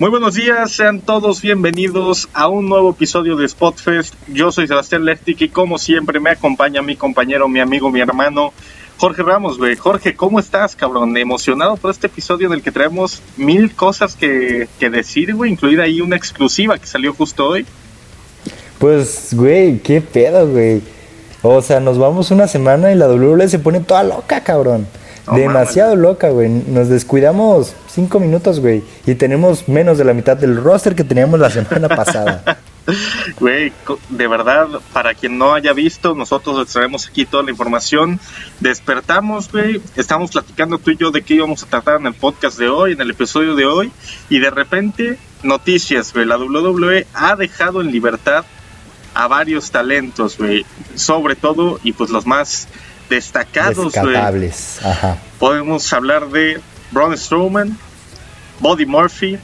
Muy buenos días, sean todos bienvenidos a un nuevo episodio de Spotfest. Yo soy Sebastián Lertic y como siempre me acompaña mi compañero, mi amigo, mi hermano, Jorge Ramos, güey. Jorge, ¿cómo estás, cabrón? Emocionado por este episodio en el que traemos mil cosas que, que decir, güey, incluida ahí una exclusiva que salió justo hoy. Pues, güey, qué pedo, güey. O sea, nos vamos una semana y la WWE se pone toda loca, cabrón. Demasiado loca, güey. Nos descuidamos cinco minutos, güey. Y tenemos menos de la mitad del roster que teníamos la semana pasada. Güey, de verdad, para quien no haya visto, nosotros les traemos aquí toda la información. Despertamos, güey, estamos platicando tú y yo de qué íbamos a tratar en el podcast de hoy, en el episodio de hoy, y de repente, noticias, güey, la WWE ha dejado en libertad a varios talentos, güey, sobre todo, y pues los más destacados, güey. Podemos hablar de Braun Strowman, Body Murphy,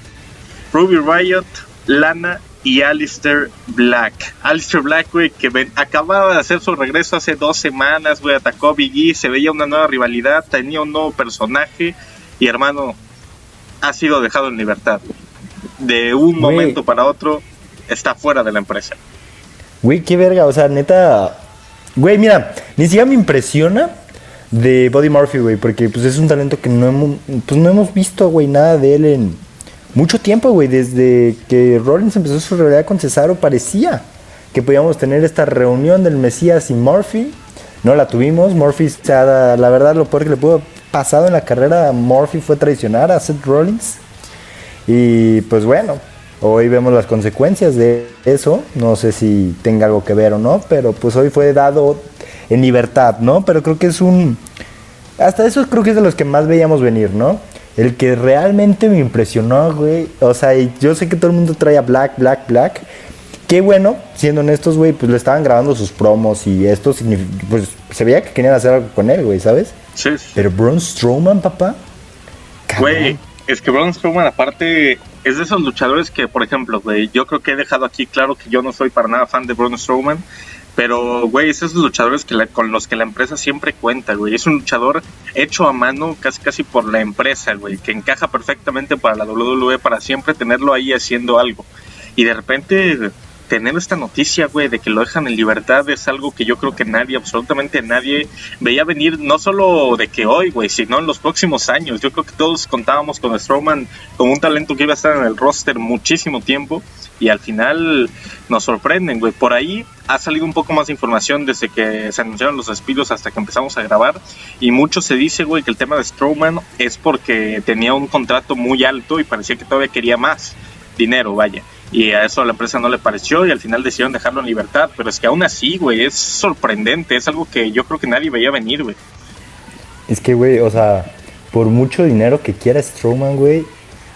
Ruby Riot, Lana y Alistair Black. Alistair Black, güey, que acababa de hacer su regreso hace dos semanas, güey, atacó a Big E, se veía una nueva rivalidad, tenía un nuevo personaje y hermano, ha sido dejado en libertad. De un momento para otro, está fuera de la empresa. Güey, qué verga, o sea, neta, güey, mira, ni siquiera me impresiona de Body Murphy, güey, porque pues es un talento que no hemos, pues, no hemos visto, güey, nada de él en mucho tiempo, güey, desde que Rollins empezó su realidad con Cesaro, parecía que podíamos tener esta reunión del Mesías y Murphy. No la tuvimos. Murphy, la verdad, lo peor que le pudo pasado en la carrera Murphy fue traicionar a Seth Rollins. Y pues bueno, hoy vemos las consecuencias de eso. No sé si tenga algo que ver o no, pero pues hoy fue dado en libertad, ¿no? Pero creo que es un. Hasta eso creo que es de los que más veíamos venir, ¿no? El que realmente me impresionó, güey. O sea, yo sé que todo el mundo trae a Black, Black, Black. Qué bueno, siendo honestos, güey, pues le estaban grabando sus promos y esto pues se veía que querían hacer algo con él, güey, ¿sabes? Sí. Pero Braun Strowman, papá. Güey, es que Braun Strowman aparte es de esos luchadores que, por ejemplo, güey, yo creo que he dejado aquí claro que yo no soy para nada fan de Braun Strowman. Pero, güey, es esos luchadores que con los que la empresa siempre cuenta, güey. Es un luchador hecho a mano casi casi por la empresa, güey. Que encaja perfectamente para la WWE, para siempre tenerlo ahí haciendo algo. Y de repente tener esta noticia, güey, de que lo dejan en libertad es algo que yo creo que nadie, absolutamente nadie, veía venir, no solo de que hoy, güey, sino en los próximos años. Yo creo que todos contábamos con Strowman como un talento que iba a estar en el roster muchísimo tiempo y al final nos sorprenden, güey. Por ahí ha salido un poco más de información desde que se anunciaron los despidos hasta que empezamos a grabar y mucho se dice, güey, que el tema de Strowman es porque tenía un contrato muy alto y parecía que todavía quería más dinero, vaya y a eso la empresa no le pareció y al final decidieron dejarlo en libertad. Pero es que aún así, güey, es sorprendente, es algo que yo creo que nadie veía venir, güey. Es que, güey, o sea, por mucho dinero que quiera Strowman, güey,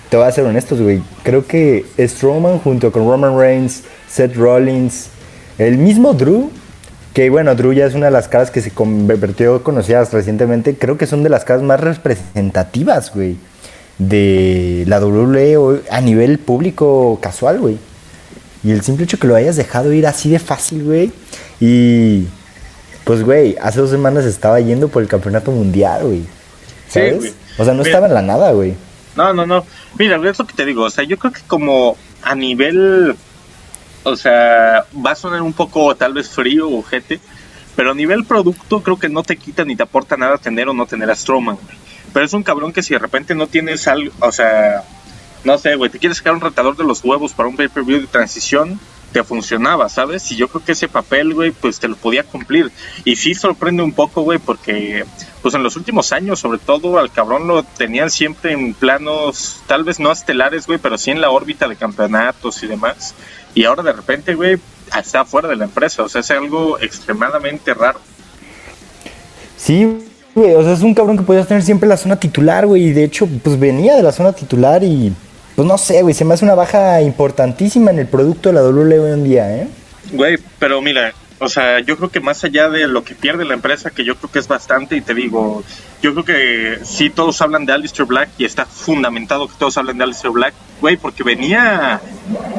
te voy a ser honestos, güey. Creo que Strowman junto con Roman Reigns, Seth Rollins, el mismo Drew, que bueno, Drew ya es una de las caras que se convirtió conocidas recientemente, creo que son de las caras más representativas, güey de la WWE a nivel público casual, güey. Y el simple hecho que lo hayas dejado ir así de fácil, güey. Y pues, güey, hace dos semanas estaba yendo por el campeonato mundial, güey. ¿Sabes? o sea, no estaba en la nada, güey. No, no, no. Mira, es lo que te digo. O sea, yo creo que como a nivel. O sea, va a sonar un poco tal vez frío o jete. Pero a nivel producto, creo que no te quita ni te aporta nada tener o no tener a Strowman, güey. Pero es un cabrón que si de repente no tienes algo, o sea, no sé, güey, te quieres sacar un retador de los huevos para un pay-per-view de transición, te funcionaba, ¿sabes? Y yo creo que ese papel, güey, pues te lo podía cumplir. Y sí sorprende un poco, güey, porque pues en los últimos años, sobre todo, al cabrón lo tenían siempre en planos, tal vez no estelares, güey, pero sí en la órbita de campeonatos y demás. Y ahora de repente, güey, está fuera de la empresa, o sea, es algo extremadamente raro. Sí, o sea, es un cabrón que podías tener siempre la zona titular, güey. Y de hecho, pues venía de la zona titular y, pues no sé, güey, se me hace una baja importantísima en el producto de la WWE hoy en día, ¿eh? Güey, pero mira, o sea, yo creo que más allá de lo que pierde la empresa, que yo creo que es bastante, y te digo, yo creo que sí todos hablan de Alistair Black y está fundamentado que todos hablen de Alistair Black, güey, porque venía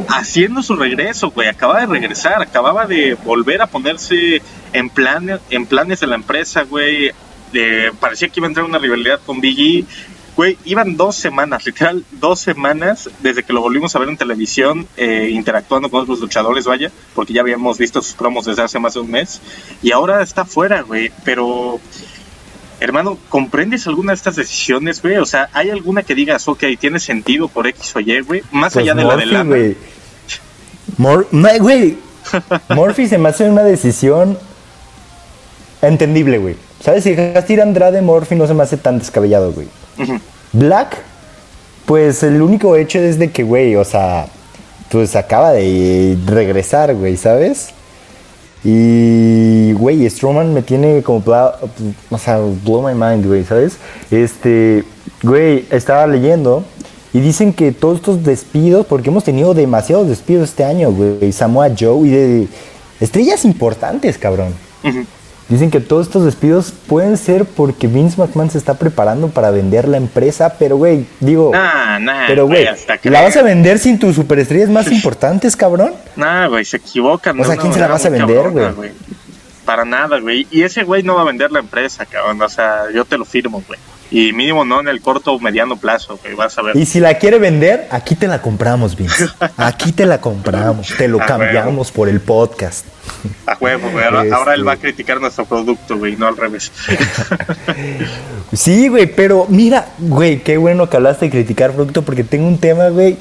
haciendo su regreso, güey, acababa de regresar, acababa de volver a ponerse en, plan, en planes de la empresa, güey, parecía que iba a entrar una rivalidad con Biggie Güey, iban dos semanas, literal, dos semanas desde que lo volvimos a ver en televisión, eh, interactuando con otros luchadores, vaya, porque ya habíamos visto sus promos desde hace más de un mes. Y ahora está fuera, güey. Pero, hermano, ¿comprendes alguna de estas decisiones, güey? O sea, ¿hay alguna que digas, ok, tiene sentido por X o Y, güey? Más Pues allá de la de Murphy, la. güey. Mor-. Murphy se me hace una decisión entendible, güey. ¿Sabes? Si dejaste ir a Andrade, Murphy no se me hace tan descabellado, güey. Black, pues el único hecho es de que, güey, o sea, pues acaba de regresar, güey, ¿sabes? Y, güey, Strowman me tiene como, o sea, blow my mind, güey, ¿sabes? Este, güey, estaba leyendo y dicen que todos estos despidos, porque hemos tenido demasiados despidos este año, güey, Samoa Joe y de estrellas importantes, cabrón. Ujú. Dicen que todos estos despidos pueden ser porque Vince McMahon se está preparando para vender la empresa, pero güey, digo, Nah, nah. pero güey, ¿la vas a vender sin tus superestrellas más importantes, cabrón? Nah, güey, se equivocan. O sea, ¿quién se la vas a vender, güey? Para nada, güey. Y ese güey no va a vender la empresa, cabrón. O sea, yo te lo firmo, güey. Y mínimo no en el corto o mediano plazo, güey. Vas a ver. Y si la quiere vender, aquí te la compramos, Vince. Aquí te la compramos, te lo cambiamos por el podcast. A huevo, güey. Ahora, Este- ahora él va a criticar nuestro producto, güey, no al revés. Sí, güey, pero mira, güey, qué bueno que hablaste de criticar producto porque tengo un tema, güey,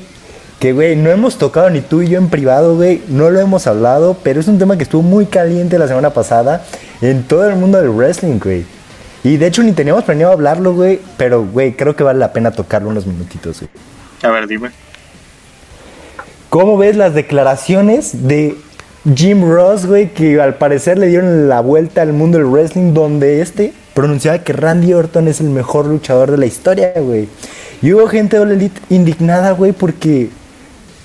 que, güey, no hemos tocado ni tú y yo en privado, güey, no lo hemos hablado, pero es un tema que estuvo muy caliente la semana pasada en todo el mundo del wrestling, güey. Y de hecho ni teníamos planeado hablarlo, güey, pero, güey, creo que vale la pena tocarlo unos minutitos, güey. A ver, dime. ¿Cómo ves las declaraciones de Jim Ross, güey, que al parecer le dieron la vuelta al mundo del wrestling, donde este pronunciaba que Randy Orton es el mejor luchador de la historia, güey? Y hubo gente de All Elite indignada, güey, porque,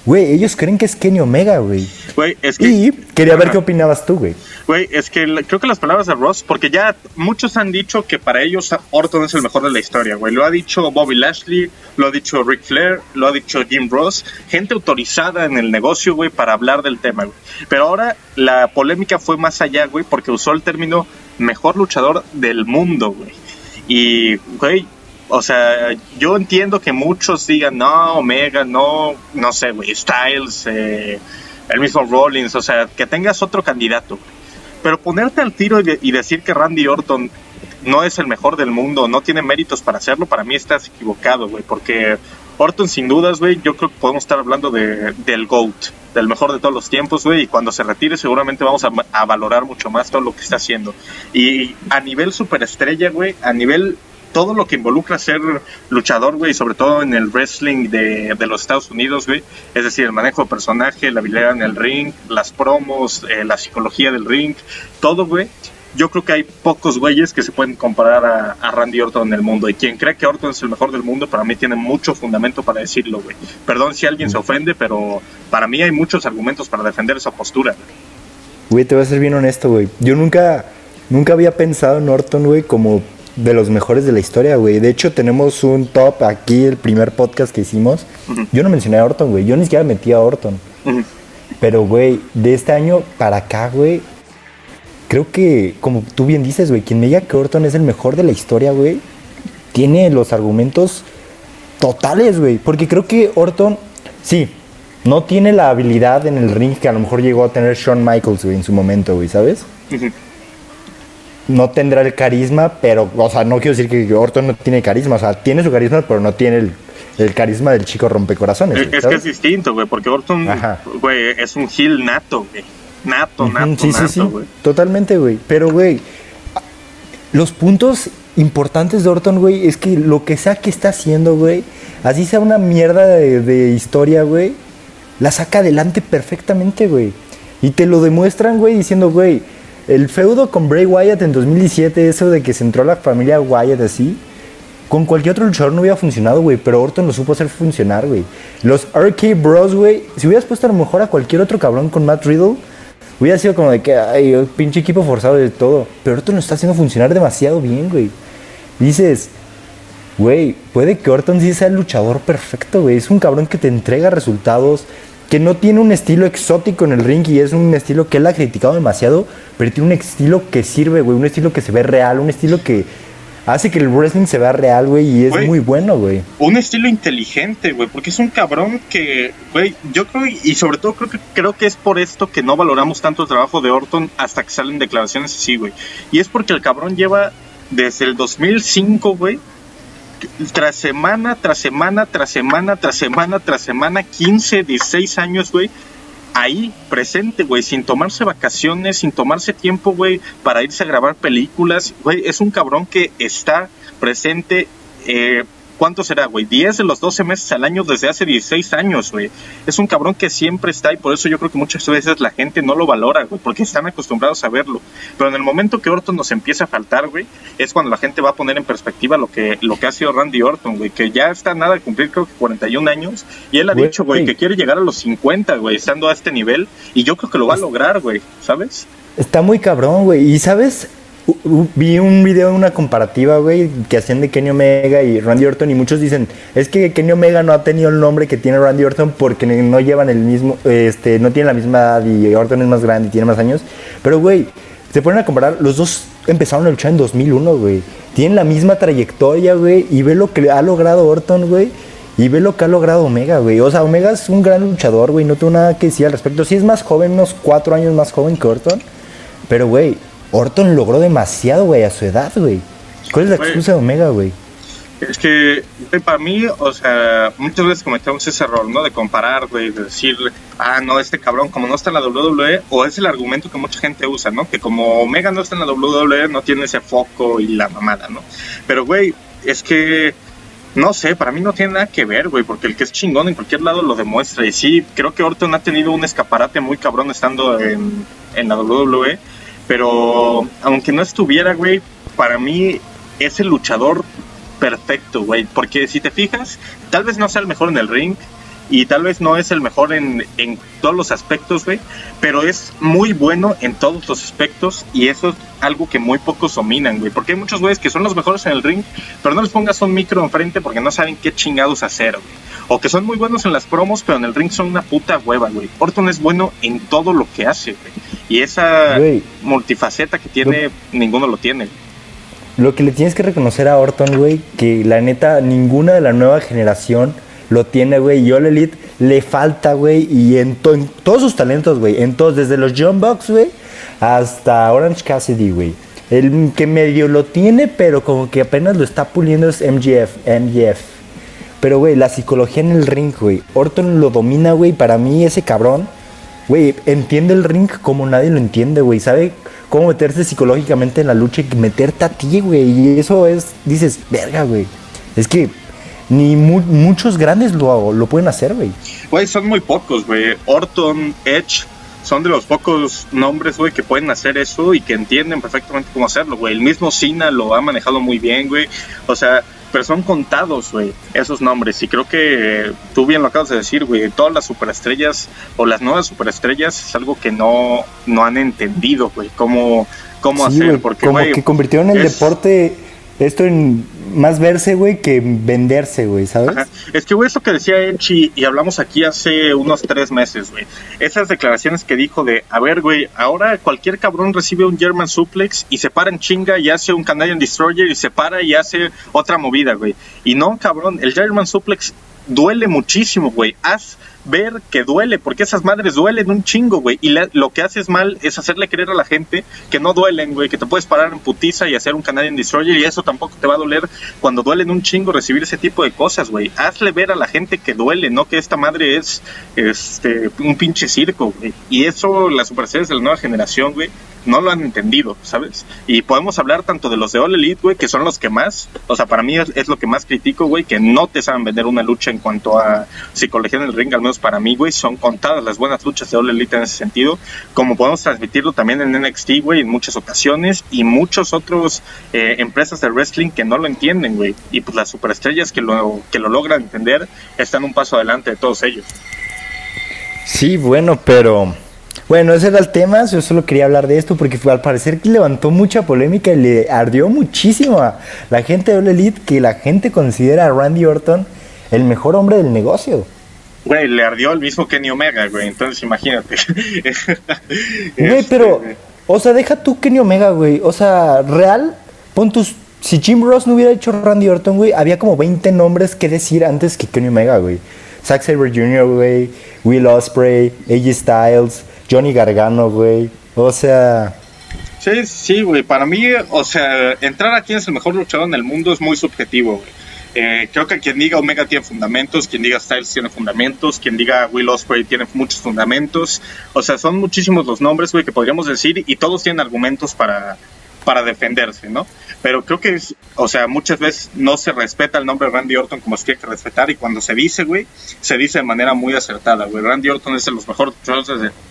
güey, ellos creen que es Kenny Omega, güey. Güey, es que. Y quería ver Ajá. qué opinabas tú, güey. Güey, es que la- creo que las palabras de Ross, porque ya muchos han dicho que para ellos Orton es el mejor de la historia, güey. Lo ha dicho Bobby Lashley, lo ha dicho Ric Flair, lo ha dicho Jim Ross, gente autorizada en el negocio, güey, para hablar del tema, güey. Pero ahora la polémica fue más allá, güey, porque usó el término mejor luchador del mundo, güey. Y, güey, o sea, yo entiendo que muchos digan, no, Omega, no, no sé, güey, Styles, eh, el mismo Rollins, o sea, que tengas otro candidato. Pero ponerte al tiro y decir que Randy Orton no es el mejor del mundo, no tiene méritos para hacerlo, para mí estás equivocado, güey, porque Orton sin dudas, güey, yo creo que podemos estar hablando de, del GOAT, del mejor de todos los tiempos, güey, y cuando se retire seguramente vamos a, a valorar mucho más todo lo que está haciendo. Y a nivel superestrella, güey, a nivel todo lo que involucra ser luchador, güey, sobre todo en el wrestling de, de los Estados Unidos, güey. Es decir, el manejo de personaje, la habilidad en el ring, las promos, eh, la psicología del ring, todo, güey. Yo creo que hay pocos güeyes que se pueden comparar a, a Randy Orton en el mundo. Y quien cree que Orton es el mejor del mundo, para mí tiene mucho fundamento para decirlo, güey. Perdón si alguien se ofende, pero para mí hay muchos argumentos para defender esa postura. Güey, te voy a ser bien honesto, güey. Yo nunca, nunca había pensado en Orton, güey, como de los mejores de la historia, güey. De hecho, tenemos un top aquí, el primer podcast que hicimos. Yo no mencioné a Orton, güey. Yo ni siquiera metí a Orton. Pero, güey, de este año para acá, güey, creo que, como tú bien dices, güey, quien me diga que Orton es el mejor de la historia, güey, tiene los argumentos totales, güey. Porque creo que Orton, sí, no tiene la habilidad en el ring que a lo mejor llegó a tener Shawn Michaels, güey, en su momento, güey, ¿sabes? No tendrá el carisma, pero, o sea, no quiero decir que Orton no tiene carisma, o sea, tiene su carisma, pero no tiene el, el carisma del chico rompecorazones. Es, que es distinto, güey, porque Orton, güey, es un heel nato, güey. Nato, Ujú, nato, sí, sí, sí, nato, güey. totalmente, güey. Pero, güey, los puntos importantes de Orton, güey, es que lo que sea que está haciendo, güey, así sea una mierda de, de historia, güey, la saca adelante perfectamente, güey. Y te lo demuestran, güey, diciendo, güey, el feudo con Bray Wyatt en 2017, eso de que se entró la familia Wyatt así, con cualquier otro luchador no hubiera funcionado, güey, pero Orton lo supo hacer funcionar, güey. Los RK Bros, güey, si hubieras puesto a lo mejor a cualquier otro cabrón con Matt Riddle, hubiera sido como de que, ay, pinche equipo forzado de todo. Pero Orton lo está haciendo funcionar demasiado bien, güey. Dices, güey, puede que Orton sí sea el luchador perfecto, güey. Es un cabrón que te entrega resultados, que no tiene un estilo exótico en el ring y es un estilo que él ha criticado demasiado, pero tiene un estilo que sirve, güey. Un estilo que se ve real, un estilo que hace que el wrestling se vea real, güey, y es muy bueno, güey. Un estilo inteligente, güey, porque es un cabrón que, güey, yo creo, y sobre todo creo que, creo que es por esto que no valoramos tanto el trabajo de Orton hasta que salen declaraciones así, güey. Y es porque el cabrón lleva desde el 2005, güey, tras semana, tras semana, tras semana, tras semana, tras semana, 15, 16 años, güey, ahí presente, güey, sin tomarse vacaciones, sin tomarse tiempo, güey, para irse a grabar películas, güey, es un cabrón que está presente eh, ¿cuánto será, güey? 10 de los 12 meses al año desde hace 16 años, güey. Es un cabrón que siempre está y por eso yo creo que muchas veces la gente no lo valora, güey, porque están acostumbrados a verlo. Pero en el momento que Orton nos empieza a faltar, güey, es cuando la gente va a poner en perspectiva lo que, lo que ha sido Randy Orton, güey, que ya está nada de cumplir, creo que 41 años, y él ha dicho, güey, que quiere llegar a los 50, güey, estando a este nivel, y yo creo que lo va a lograr, güey, ¿sabes? Está muy cabrón, güey. Y sabes, vi un video, una comparativa, güey, que hacían de Kenny Omega y Randy Orton y muchos dicen, es que Kenny Omega no ha tenido el nombre que tiene Randy Orton porque no llevan el mismo, este, no tienen la misma edad y Orton es más grande y tiene más años. Pero, güey, se ponen a comparar, los dos empezaron a luchar en 2001, güey. Tienen la misma trayectoria, güey, y ve lo que ha logrado Orton, güey. Y ve lo que ha logrado Omega, güey. O sea, Omega es un gran luchador, güey. No tengo nada que decir al respecto. Sí es más joven, unos cuatro años más joven que Orton. Pero, güey, Orton logró demasiado, güey, a su edad, güey. ¿Cuál es la excusa de Omega, güey? Es que, para mí, o sea, muchas veces cometemos ese error, ¿no? De comparar, güey, de decir, ah, no, este cabrón, como no está en la WWE, o es el argumento que mucha gente usa, ¿no? Que como Omega no está en la WWE, no tiene ese foco y la mamada, ¿no? Pero, güey, es que, no sé, para mí no tiene nada que ver, güey, porque el que es chingón en cualquier lado lo demuestra. Y sí, creo que Orton ha tenido un escaparate muy cabrón estando en, en la WWE pero aunque no estuviera, güey, para mí es el luchador perfecto, güey. Porque si te fijas, tal vez no sea el mejor en el ring, y tal vez no es el mejor en, en todos los aspectos, güey, pero es muy bueno en todos los aspectos y eso es algo que muy pocos dominan, güey, porque hay muchos güeyes que son los mejores en el ring, pero no les pongas un micro enfrente porque no saben qué chingados hacer, güey. O que son muy buenos en las promos, pero en el ring son una puta hueva, güey. Orton es bueno en todo lo que hace, güey. Y esa multifaceta que tiene, ninguno lo tiene. Lo que le tienes que reconocer a Orton, güey, que la neta, ninguna de la nueva generación lo tiene, güey. Y All Elite le falta, güey. Y en, todos sus talentos, güey. En todos, desde los John Bucks, güey, hasta Orange Cassidy, güey. El que medio lo tiene, pero como que apenas lo está puliendo es MGF, MGF. Pero, güey, la psicología en el ring, güey. Orton lo domina, güey. Para mí, ese cabrón, güey, entiende el ring como nadie lo entiende, güey. Sabe cómo meterse psicológicamente en la lucha y meterte a ti, güey. Y eso es, dices, verga, güey. Es que ni muchos grandes lo, lo pueden hacer, güey. Güey, son muy pocos, güey. Orton, Edge, son de los pocos nombres, güey, que pueden hacer eso y que entienden perfectamente cómo hacerlo, güey. El mismo Cena lo ha manejado muy bien, güey. O sea, pero son contados, güey, esos nombres. Y creo que tú bien lo acabas de decir, güey. Todas las superestrellas o las nuevas superestrellas es algo que no, no han entendido, güey, cómo, cómo hacer. porque, como que convirtieron el deporte esto en más verse, güey, que venderse, güey, ¿sabes? Es que, güey, eso que decía Enchi, y hablamos aquí hace unos tres meses, güey. Esas declaraciones que dijo de, a ver, güey, ahora cualquier cabrón recibe un German suplex y se para en chinga y hace un Canadian Destroyer y se para y hace otra movida, güey. Y no, cabrón, el German suplex duele muchísimo, güey. Haz ver que duele, porque esas madres duelen un chingo, güey. Y lo que haces mal es hacerle creer a la gente que no duelen, güey, que te puedes parar en putiza y hacer un Canadian Destroyer y eso tampoco te va a doler cuando duelen un chingo recibir ese tipo de cosas, güey. Hazle ver a la gente que duele, no que esta madre es este un pinche circo, güey. Y eso las superestrellas de la nueva generación, güey, no lo han entendido, ¿sabes? Y podemos hablar tanto de los de All Elite, güey, que son los que más, o sea, para mí es, lo que más critico, güey, que no te saben vender una lucha en cuanto a psicología en el ring, al menos para mí, güey, son contadas las buenas luchas de All Elite en ese sentido, como podemos transmitirlo también en NXT, güey, en muchas ocasiones, y muchos otros eh, empresas de wrestling que no lo entienden, güey, y pues las superestrellas que lo, que lo logran entender están un paso adelante de todos ellos. Sí, bueno, pero bueno, ese era el tema, yo solo quería hablar de esto porque al parecer levantó mucha polémica y le ardió muchísimo a la gente de All Elite que la gente considera a Randy Orton el mejor hombre del negocio. Güey, le ardió el mismo Kenny Omega, güey, entonces imagínate. Güey, pero, este, o sea, deja tú Kenny Omega, güey, o sea, real, pon tus si Jim Ross no hubiera hecho Randy Orton, güey, había como 20 nombres que decir antes que Kenny Omega, güey. Zack Sabre Jr., güey, Will Ospreay, AJ Styles, Johnny Gargano, güey. O sea... Sí, sí, güey. Para mí, o sea, entrar a quién es el mejor luchador en el mundo es muy subjetivo, güey. Eh, creo que quien diga Omega tiene fundamentos, quien diga Styles tiene fundamentos, quien diga Will Ospreay tiene muchos fundamentos. O sea, son muchísimos los nombres, güey, que podríamos decir y todos tienen argumentos para, para defenderse, ¿no? Pero creo que, es, o sea, muchas veces no se respeta el nombre de Randy Orton como se tiene que respetar y cuando se dice, güey, se dice de manera muy acertada, güey. Randy Orton es de los mejores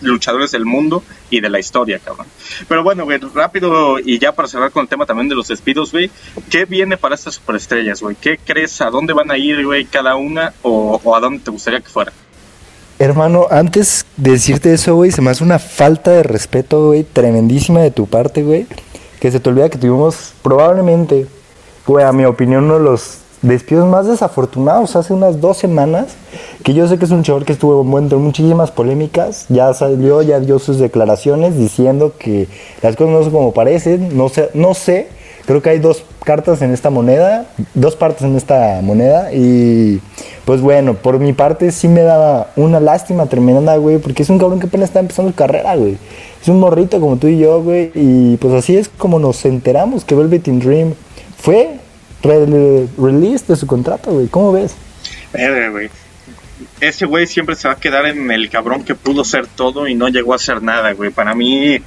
luchadores del mundo y de la historia, cabrón. Pero bueno, güey, rápido y ya para cerrar con el tema también de los despidos, güey, ¿qué viene para estas superestrellas, güey? ¿Qué crees? ¿A dónde van a ir, güey, cada una o, o a dónde te gustaría que fuera? Hermano, antes de decirte eso, güey, se me hace una falta de respeto, güey, tremendísima de tu parte, güey que se te olvida que tuvimos probablemente, güey, a mi opinión, uno de los despidos más desafortunados hace unas dos semanas, que yo sé que es un chaval que estuvo envuelto en muchísimas polémicas, ya salió, ya dio sus declaraciones diciendo que las cosas no son como parecen, no sé, no sé, creo que hay dos cartas en esta moneda, dos partes en esta moneda y pues bueno, por mi parte sí me da una lástima tremenda, güey, porque es un cabrón que apenas está empezando su carrera, güey. Es un morrito como tú y yo, güey. Y pues así es como nos enteramos que Velvet Dream fue release de su contrato, güey. ¿Cómo ves? Eh, güey. Ese güey siempre se va a quedar en el cabrón que pudo ser todo y no llegó a ser nada, güey. Para mí,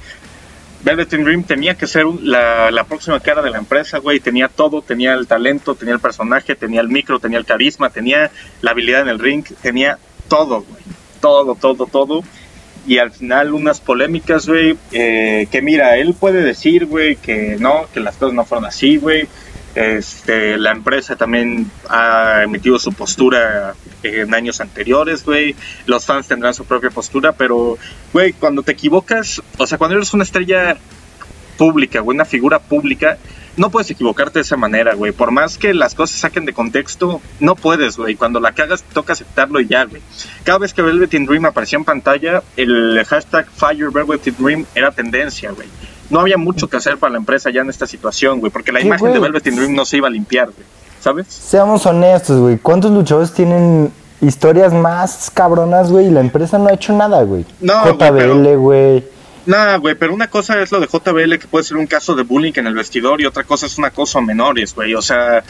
Velvet Dream tenía que ser la, la, próxima cara de la empresa, güey. Tenía todo, tenía el talento, tenía el personaje, tenía el micro, tenía el carisma, tenía la habilidad en el ring, tenía todo, güey. Todo, todo, todo y al final unas polémicas, güey, eh, que mira, él puede decir, güey, que no, que las cosas no fueron así, güey. Este, la empresa también ha emitido su postura en años anteriores, güey. Los fans tendrán su propia postura, pero, güey, cuando te equivocas, o sea, cuando eres una estrella pública, güey, una figura pública, no puedes equivocarte de esa manera, güey. Por más que las cosas saquen de contexto, no puedes, güey. Cuando la cagas, toca aceptarlo y ya, güey. Cada vez que Velvet in Dream aparecía en pantalla, el hashtag Fire Velvet in Dream era tendencia, güey. No había mucho que hacer para la empresa ya en esta situación, güey, porque la imagen de Velvet in Dream no se iba a limpiar, güey. ¿Sabes? Seamos honestos, güey. ¿Cuántos luchadores tienen historias más cabronas, güey? Y la empresa no ha hecho nada, güey. No, JBL, güey. Nada, güey, pero una cosa es lo de JBL que puede ser un caso de bullying en el vestidor y otra cosa es un acoso a menores, güey. O sea,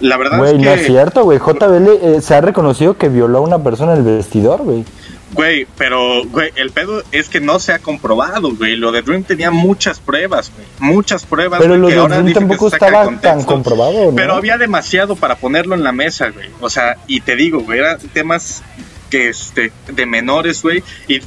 la verdad es que... no es cierto, güey. JBL eh, se ha reconocido que violó a una persona en el vestidor, güey. Güey, pero, güey, el pedo es que no se ha comprobado, güey. Lo de Dream tenía muchas pruebas, güey. Muchas pruebas. Pero lo de Dream tampoco estaba tan comprobado, ¿no? Pero había demasiado para ponerlo en la mesa, güey. O sea, y te digo, güey, eran temas que este de menores, güey, y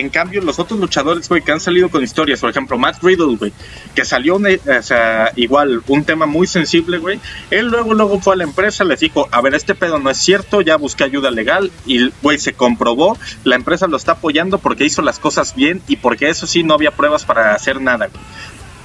en cambio, los otros luchadores, güey, que han salido con historias, por ejemplo, Matt Riddle, güey, que salió, sea, igual, un tema muy sensible, güey, él luego, luego fue a la empresa, les dijo, a ver, este pedo no es cierto, ya busqué ayuda legal, y, güey, se comprobó, la empresa lo está apoyando porque hizo las cosas bien y porque eso sí no había pruebas para hacer nada, güey.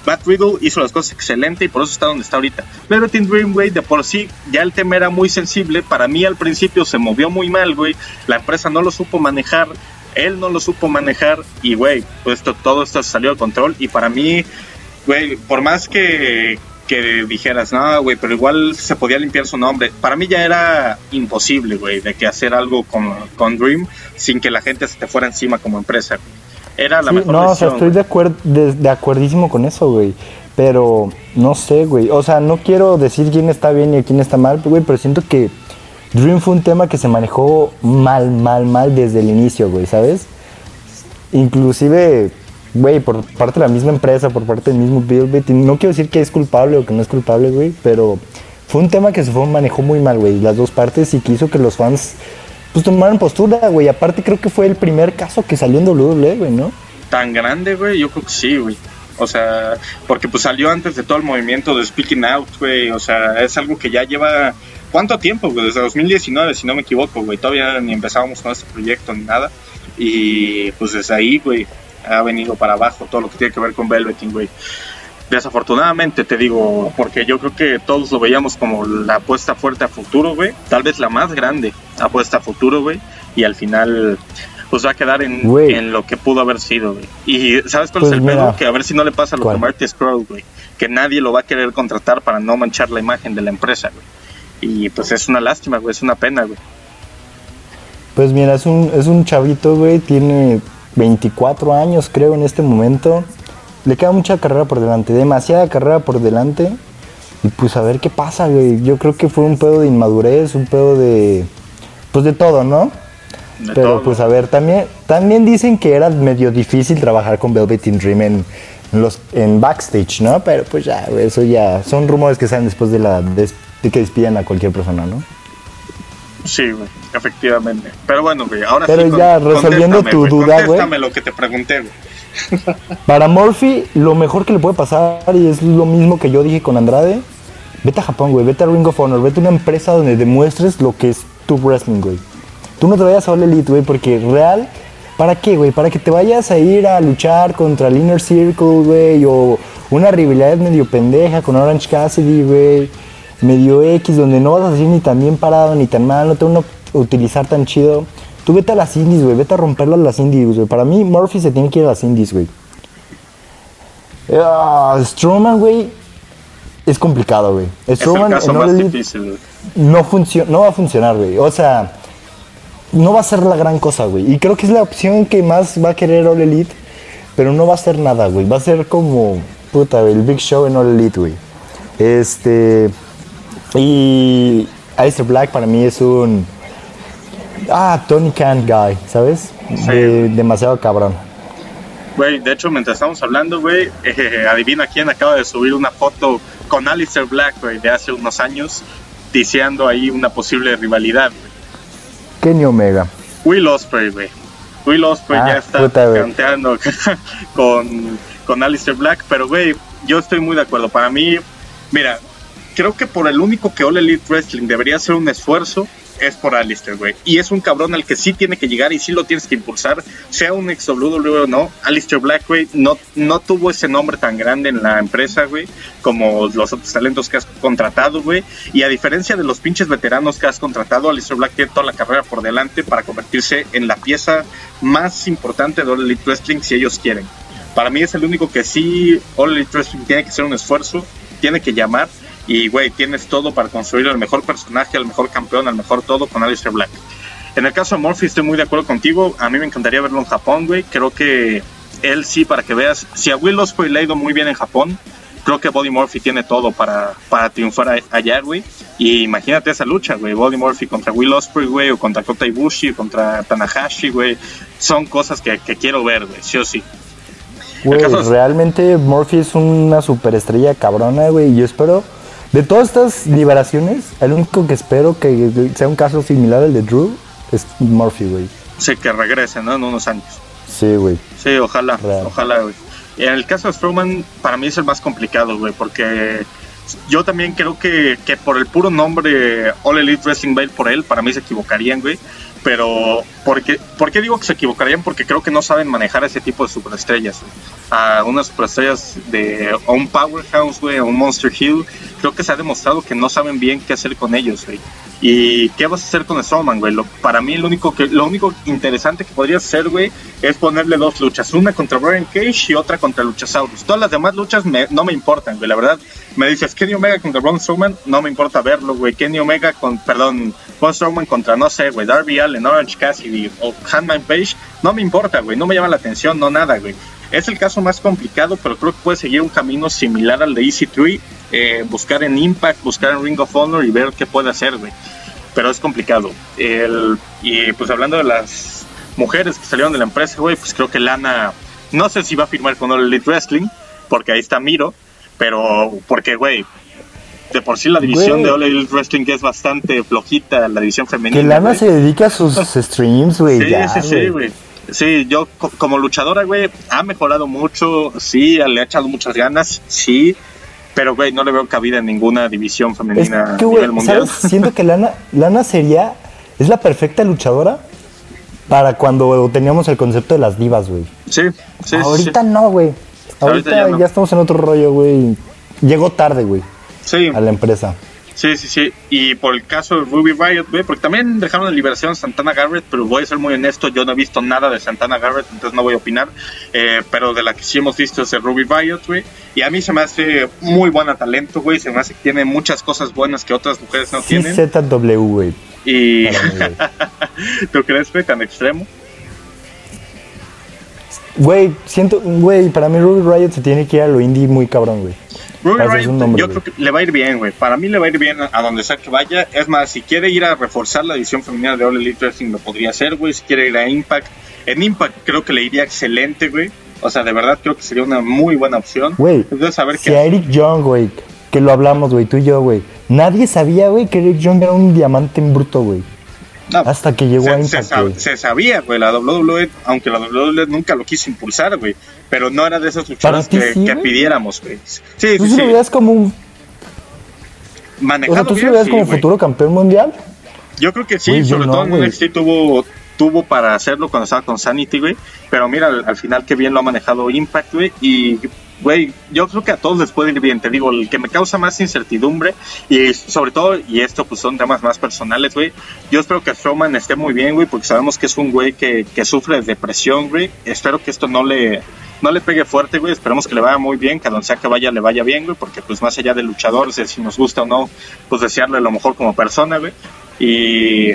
Matt Riddle hizo las cosas excelente y por eso está donde está ahorita. Pero Dream, güey, de por sí ya el tema era muy sensible. Para mí al principio se movió muy mal, güey. La empresa no lo supo manejar él no lo supo manejar y, güey, pues todo esto salió de control y para mí, güey, por más que, que dijeras, no, güey, pero igual se podía limpiar su nombre, para mí ya era imposible, güey, de que hacer algo con, con Dream sin que la gente se te fuera encima como empresa. Era la mejor No, o sea, estoy de, acuerdo de, de acuerdísimo con eso, güey. Pero no sé, güey. O sea, no quiero decir quién está bien y quién está mal, güey, pero siento que Dream fue un tema que se manejó mal, mal, mal desde el inicio, güey, ¿sabes? Inclusive, güey, por parte de la misma empresa, por parte del mismo Bill no quiero decir que es culpable o que no es culpable, güey, pero fue un tema que se fue, manejó muy mal, güey, las dos partes y que hizo que los fans pues tomaran postura, güey. Aparte creo que fue el primer caso que salió en WWE, güey, ¿no? Tan grande, güey, yo creo que sí, güey. O sea, porque pues salió antes de todo el movimiento de Speaking Out, güey. O sea, es algo que ya lleva ¿Cuánto tiempo, güey? Desde 2019, si no me equivoco, güey. Todavía ni empezábamos con este proyecto ni nada. Y pues desde ahí, güey, ha venido para abajo todo lo que tiene que ver con Velveting, güey. Desafortunadamente te digo, porque yo creo que todos lo veíamos como la apuesta fuerte a futuro, güey. Tal vez la más grande apuesta a futuro, güey. Y al final, pues va a quedar en, lo que pudo haber sido, güey. Y ¿sabes cuál Pues es el mira. pedo? Que a ver si no le pasa lo ¿Cuál? que Marty Scroll, güey. Que nadie lo va a querer contratar para no manchar la imagen de la empresa, güey. Y pues es una lástima, güey, es una pena, güey. Pues mira, es un, es un chavito, güey, tiene 24 años creo en este momento. Le queda mucha carrera por delante, demasiada carrera por delante. Y pues a ver qué pasa, güey. Yo creo que fue un pedo de inmadurez, un pedo de... Pues de todo, ¿no? De Pero todo. pues a ver, también, también dicen que era medio difícil trabajar con Velvet in Dream en, los, en backstage, ¿no? Pero pues ya, güey, eso ya son rumores que salen después de, la, des- que despidan a cualquier persona, ¿no? Sí, güey, efectivamente. Pero bueno, güey, ahora Pero sí. ya, resolviendo tu duda, güey. Lo que te pregunté, güey. Para Murphy, lo mejor que le puede pasar, y es lo mismo que yo dije con Andrade, vete a Japón, güey, vete a Ring of Honor, vete a una empresa donde demuestres lo que es tu wrestling, güey. Tú no te vayas a All Elite, güey, porque real, ¿para qué, güey? Para que te vayas a ir a luchar contra el Inner Circle, güey, o una rivalidad medio pendeja con Orange Cassidy, güey, medio X, donde no vas a salir ni tan bien parado ni tan mal, no te van a utilizar tan chido. Tú vete a las indies, güey, vete a romperlas las indies, güey. Para mí, Murphy se tiene que ir a las indies, güey. Strowman, güey, es complicado, güey. Es el Strowman caso en más difícil, güey. no, no va a funcionar, güey. O sea, no va a ser la gran cosa, güey. Y creo que es la opción que más va a querer All Elite, pero no va a ser nada, güey. Va a ser como, puta, el Big Show en All Elite, güey. Este. Y. Aleister Black para mí es un. Ah, Tony Khan guy, ¿sabes? De- demasiado cabrón. Güey, de hecho, mientras estamos hablando, güey, eh, adivina quién acaba de subir una foto con Alistair Black, güey, de hace unos años, diciendo ahí una posible rivalidad, güey. Kenny Omega. Will Ospreay, güey. Will Ospreay Ah, ya está puta, canteando con, con Alistair Black, pero, güey, yo estoy muy de acuerdo. Para mí, mira, creo que por el único que All Elite Wrestling debería hacer un esfuerzo es por Alistair, güey. Y es un cabrón al que sí tiene que llegar y sí lo tienes que impulsar, sea un ex WWE o no. Alistair Black, güey, no, no tuvo ese nombre tan grande en la empresa, güey, como los otros talentos que has contratado, güey. Y a diferencia de los pinches veteranos que has contratado, Alistair Black tiene toda la carrera por delante para convertirse en la pieza más importante de All Elite Wrestling si ellos quieren. Para mí es el único que sí, All Elite Wrestling tiene que hacer un esfuerzo, tiene que llamar y, güey, tienes todo para construir el mejor personaje, el mejor campeón, el mejor todo con Alistair Black. En el caso de Murphy estoy muy de acuerdo contigo, a mí me encantaría verlo en Japón, güey, creo que él sí, para que veas, si a Will Ospreay le ha ido muy bien en Japón, creo que Body Murphy tiene todo para, para triunfar allá, güey. Y imagínate esa lucha, güey. Body Murphy contra Will Ospreay, güey, o contra Kota Ibushi, o contra Tanahashi, güey. Son cosas que, que quiero ver, güey, sí o sí. Güey, realmente Murphy es una superestrella cabrona, güey. Y yo espero, de todas estas liberaciones, el único que espero que sea un caso similar al de Drew es Murphy, güey. Sí, que regrese, ¿no? En unos años. Sí, güey. Sí, ojalá, Real. ojalá, güey. En el caso de Strowman, para mí es el más complicado, güey, porque yo también creo que, que por el puro nombre All Elite Wrestling va a ir por él, para mí se equivocarían, güey. Pero, ¿por qué, ¿por qué digo que se equivocarían? Porque creo que no saben manejar ese tipo de superestrellas. A unas superestrellas de a un Powerhouse, güey, a un Monster Hill, creo que se ha demostrado que no saben bien qué hacer con ellos, güey. ¿Y qué vas a hacer con Strowman, güey? Lo- para mí lo único que lo único interesante que podrías hacer, güey, es ponerle dos luchas, una contra Brian Cage y otra contra Luchasaurus. Todas las demás luchas me- no me importan, güey, la verdad. Me dices Kenny Omega contra Braun Strowman, no me importa verlo, güey. Kenny Omega con, perdón, Braun Strowman contra, no sé, güey, Darby Allen, Orange Cassidy o Handman Page, no me importa, güey, no me llama la atención, no nada, güey. Es el caso más complicado, pero creo que puede seguir un camino similar al de EC3, eh, buscar en Impact, buscar en Ring of Honor y ver qué puede hacer, güey pero es complicado. Y pues hablando de las mujeres que salieron de la empresa, güey, pues creo que Lana, no sé si va a firmar con All Elite Wrestling, porque ahí está Miro, pero porque, güey, de por sí la división de All Elite Wrestling que es bastante flojita, la división femenina. Que Lana se dedica a sus streams, güey. Sí, ya, sí, sí, güey. Sí, yo co- como luchadora, güey, ha mejorado mucho, sí, le ha echado muchas ganas, sí, pero, güey, no le veo cabida en ninguna división Es femenina que, a güey, nivel mundial. ¿sabes? Siento que Lana, Lana sería, es la perfecta luchadora para cuando teníamos el concepto de las divas, güey. Sí, sí, sí, Ahorita sí. no, güey. Ahorita Ahorita ya ya, estamos en otro rollo, güey. Llegó tarde, güey, Sí, a la empresa. Sí, sí, sí. Y por el caso de Ruby Riot, güey, porque también dejaron en liberación a Santana Garrett, pero voy a ser muy honesto, yo no he visto nada de Santana Garrett, entonces no voy a opinar. Eh, pero de la que sí hemos visto es de Ruby Riot, güey. Y a mí se me hace muy buena talento, güey. Se me hace que tiene muchas cosas buenas que otras mujeres no Sí, tienen. ZW, güey. Y. Mí. ¿Tú crees, güey, tan extremo? Güey, siento, güey, para mí Ruby Riot se tiene que ir a lo indie muy cabrón, güey. Ruby un nombre, yo güey. creo que le va a ir bien, güey. Para mí le va a ir bien a donde sea que vaya. Es más, si quiere ir a reforzar la edición femenina de All Elite Wrestling, lo podría hacer, güey. Si quiere ir a Impact, en Impact creo que le iría excelente, güey. O sea, de verdad creo que sería una muy buena opción. Güey, Entonces, a ver si qué. a Eric Young, güey, que lo hablamos, güey, tú y yo, güey. Nadie sabía, güey, que Eric Young era un diamante en bruto, güey. No, Hasta que llegó se, a se Impact, sab- se sabía, güey, la WWE, aunque la WWE nunca lo quiso impulsar, güey. Pero no era de Para ti que, sí, pidiéramos, güey. Sí, ¿Tú sí, sí sí. lo veías como un... O Manejado sea, ¿tú sí bien, lo veías sí, como futuro campeón mundial? Yo creo que sí, yo sobre no, todo en. NXT tuvo, tuvo para hacerlo cuando estaba con Sanity, güey. Pero mira, al, al final qué bien lo ha manejado Impact, güey. Y, güey, yo creo que a todos les puede ir bien. Te digo, el que me causa más incertidumbre y sobre todo, y esto pues son temas más personales, güey. Yo espero que Strowman esté muy bien, güey, porque sabemos que es un güey que, que sufre de depresión, güey. Espero que esto no le... No le pegue fuerte, güey. Esperemos que le vaya muy bien, que a donde sea que vaya le vaya bien, güey. Porque, pues, más allá del luchador, de si nos gusta o no, pues desearle lo mejor como persona, güey. Y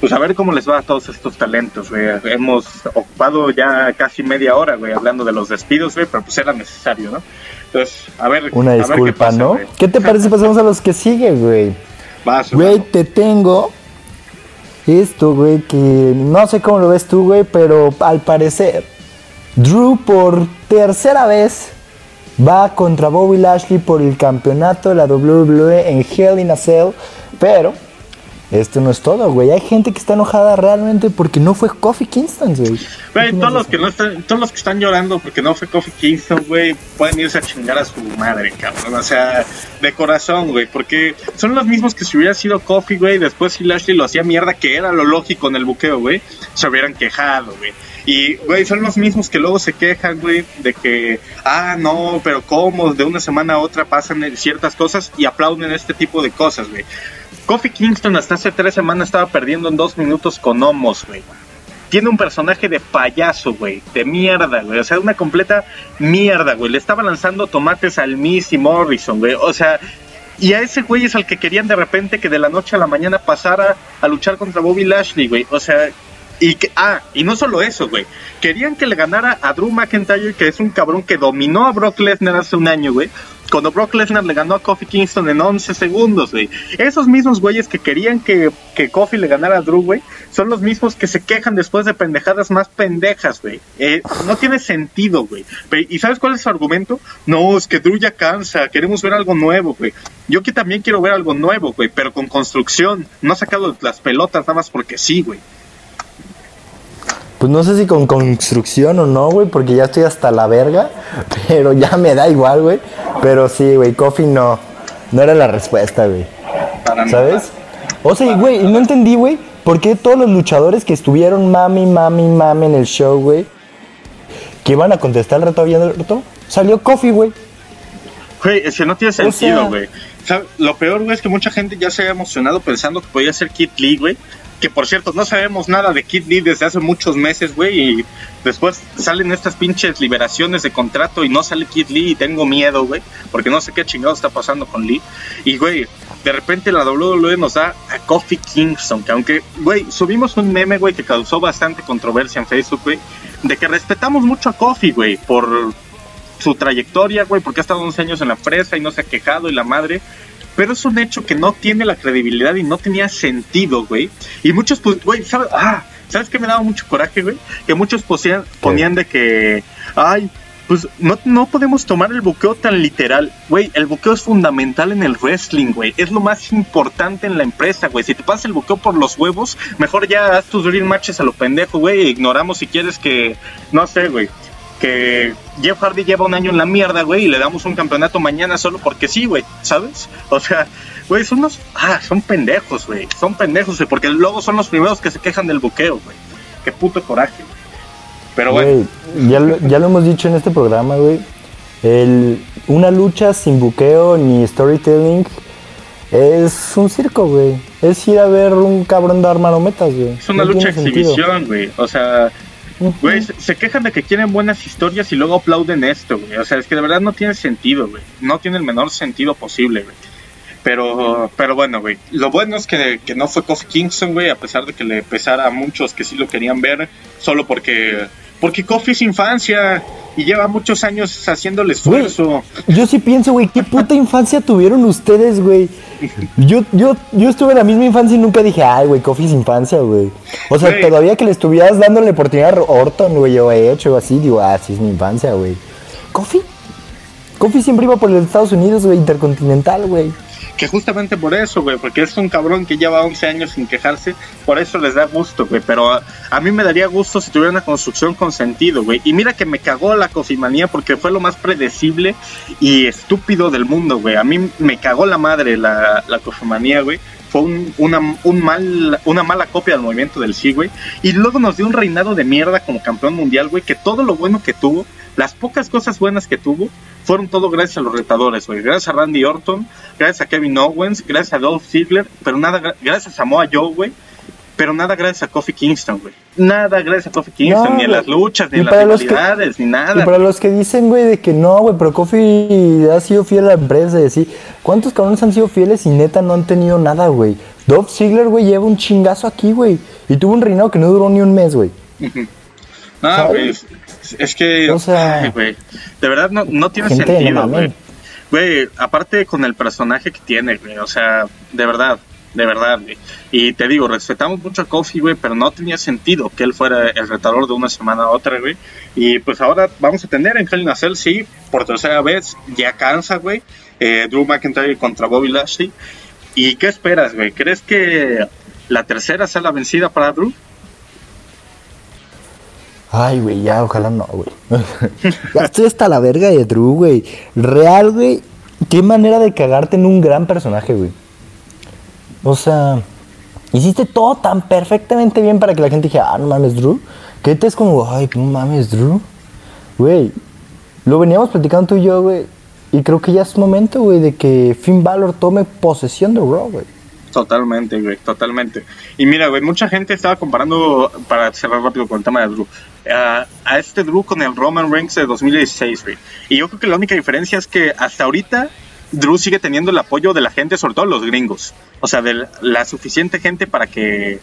pues a ver cómo les va a todos estos talentos, güey. Hemos ocupado ya casi media hora, güey, hablando de los despidos, güey, pero pues era necesario, ¿no? Entonces, a ver. Una a ver qué disculpa, pasa, ¿no? güey. ¿Qué te parece si pasamos a los que siguen, güey? Vas, Güey, hermano. te tengo esto, güey, que no sé cómo lo ves tú, güey, pero al parecer Drew por tercera vez va contra Bobby Lashley por el campeonato de la WWE en Hell in a Cell, pero esto no es todo, güey. Hay gente que está enojada realmente porque no fue Kofi Kingston, güey. Güey, ¿Qué todos los que no están, todos los que están llorando porque no fue Kofi Kingston, güey, pueden irse a chingar a su madre, cabrón. O sea, de corazón, güey, porque son los mismos que si hubiera sido Kofi, güey, después si Lashley lo hacía mierda, que era lo lógico en el buqueo, güey, se hubieran quejado, güey. Y, güey, son los mismos que luego se quejan, güey, de que, ah, no, pero cómo, de una semana a otra pasan ciertas cosas y aplauden este tipo de cosas, güey. Kofi Kingston hasta hace tres semanas estaba perdiendo en dos minutos con Homos, güey tiene un personaje de payaso, güey, de mierda, güey, o sea, una completa mierda, güey. Le estaba lanzando tomates al Miss y Morrison, güey, o sea, y a ese güey es al que querían de repente que de la noche a la mañana pasara a luchar contra Bobby Lashley, güey, o sea, y que, ah, y no solo eso, güey, querían que le ganara a Drew McIntyre, que es un cabrón que dominó a Brock Lesnar hace un año, güey. Cuando Brock Lesnar le ganó a Kofi Kingston en 11 segundos, güey. Esos mismos güeyes que querían que, que Kofi le ganara a Drew, güey, son los mismos que se quejan después de pendejadas más pendejas, güey. Eh, no tiene sentido, güey. ¿Y sabes cuál es su argumento? No, es que Drew ya cansa, queremos ver algo nuevo, güey. Yo que también quiero ver algo nuevo, güey, pero con construcción. No sacado las pelotas nada más porque sí, güey. Pues no sé si con construcción o no, güey, porque ya estoy hasta la verga, pero ya me da igual, güey. Pero sí, güey, Kofi no, no era la respuesta, güey. ¿Sabes? O sea, güey, y no entendí, güey, por qué todos los luchadores que estuvieron mami, mami, mami en el show, güey, que iban a contestar el reto abierto, salió Kofi, güey. Güey, es que no tiene sentido, güey. Lo peor, güey, es que mucha gente ya se había emocionado pensando que podía ser Kid Lee, güey. Que por cierto, no sabemos nada de Kid Lee desde hace muchos meses, güey. Y después salen estas pinches liberaciones de contrato y no sale Kid Lee y tengo miedo, güey. Porque no sé qué chingado está pasando con Lee. Y, güey, de repente la WWE nos da a Kofi Kingston. Que aunque, güey, subimos un meme, güey, que causó bastante controversia en Facebook, güey. De que respetamos mucho a Kofi, güey, por su trayectoria, güey, porque ha estado 11 años en la presa y no se ha quejado y la madre. Pero es un hecho que no tiene la credibilidad y no tenía sentido, güey. Y muchos, pues, güey, ¿sabes? Ah, ¿sabes qué me daba mucho coraje, güey? Que muchos ponían, ponían de que, ay, pues no, no podemos tomar el buqueo tan literal. Güey, el buqueo es fundamental en el wrestling, güey. Es lo más importante en la empresa, güey. Si te pasas el buqueo por los huevos, mejor ya haz tus dream matches a lo pendejo, güey. e Ignoramos si quieres que, no sé, güey que Jeff Hardy lleva un año en la mierda, güey, y le damos un campeonato mañana solo porque sí, güey, ¿sabes? O sea, güey, son unos, ah, son pendejos, güey, son pendejos, güey, porque luego son los primeros que se quejan del buqueo, güey. Qué puto coraje. Pero bueno, Güey, ya lo, ya lo hemos dicho en este programa, güey. El, una lucha sin buqueo ni storytelling es un circo, güey. Es ir a ver un cabrón dar marometas, güey. Es una No lucha exhibición, güey. O sea, Se quejan de que quieren buenas historias y luego aplauden esto, güey. O sea, es que de verdad no tiene sentido, güey. No tiene el menor sentido posible, güey. Pero, pero bueno, güey. Lo bueno es que, que no fue Kofi Kingston, güey, a pesar de que le pesara a muchos que sí lo querían ver, solo porque, porque Kofi es infancia y lleva muchos años Güey, esfuerzo. yo sí pienso, güey, qué puta infancia tuvieron ustedes, güey. Yo, yo, yo estuve en la misma infancia y nunca dije, ay, güey, Coffee es infancia, güey. O sea, todavía que le estuvieras dando la oportunidad a Orton, güey, o he hecho así, digo, ah, sí es mi infancia, güey. Coffee. Coffee siempre iba por los Estados Unidos, güey, intercontinental, güey. Que justamente por eso, güey, porque es un cabrón que lleva 11 años sin quejarse, por eso les da gusto, güey. Pero a, mí me daría gusto si tuviera una construcción con sentido, güey. Y mira que me cagó la cofimanía porque fue lo más predecible y estúpido del mundo, güey. A mí me cagó la madre la, la cofimanía, güey. Fue un, una, un mal, una mala copia del movimiento del sí, güey. Y luego nos dio un reinado de mierda como campeón mundial, güey, que todo lo bueno que tuvo, las pocas cosas buenas que tuvo, fueron todo gracias a los retadores, güey. Gracias a Randy Orton, gracias a Kevin Owens, gracias a Dolph Ziggler, pero nada, gra- gracias a Samoa Joe, güey. Pero nada gracias a Kofi Kingston, güey. Nada gracias a Kofi Kingston, No, ni güey. las luchas, ni Y en las que- rivalidades, ni Y nada. para los que dicen, güey, de que no, güey, pero Kofi ha sido fiel a la empresa y así. ¿Cuántos cabrones han sido fieles y neta no han tenido nada, güey? Dolph Ziggler, güey, lleva un chingazo aquí, güey. Y tuvo un reinado que no duró ni un mes, güey. No, ¿sabes? güey. es- que. O sea, ay, güey. De verdad no, no tiene sentido, no güey. Güey, aparte con el personaje que tiene, güey. O sea, de verdad. De verdad, güey. Y te digo, respetamos mucho a Kofi, güey, pero no tenía sentido que él fuera el retador de una semana a otra, güey. Y pues ahora vamos a tener en Hell in a Cell, sí, por tercera vez. Ya cansa, güey. Eh, Drew McIntyre contra Bobby Lashley. ¿Y qué esperas, güey? ¿Crees que la tercera sea la vencida para Drew? Ay, güey, ya, ojalá no, güey. ya estoy hasta la verga de Drew, güey. Real, güey. Qué manera de cagarte en un gran personaje, güey. O sea, hiciste todo tan perfectamente bien para que la gente dijera, ah, no mames, Drew. Que te es como, ay, no mames, Drew. Güey, lo veníamos platicando tú y yo, güey. Y creo que ya es momento, güey, de que Finn Balor tome posesión de Raw, güey. Totalmente, güey, totalmente. Y mira, güey, mucha gente estaba comparando, para cerrar rápido con el tema de Drew, a, este Drew con el Roman Reigns de 2016, güey. Y yo creo que la única diferencia es que hasta ahorita Drew sigue teniendo el apoyo de la gente, sobre todo los gringos. O sea, de la- suficiente gente para que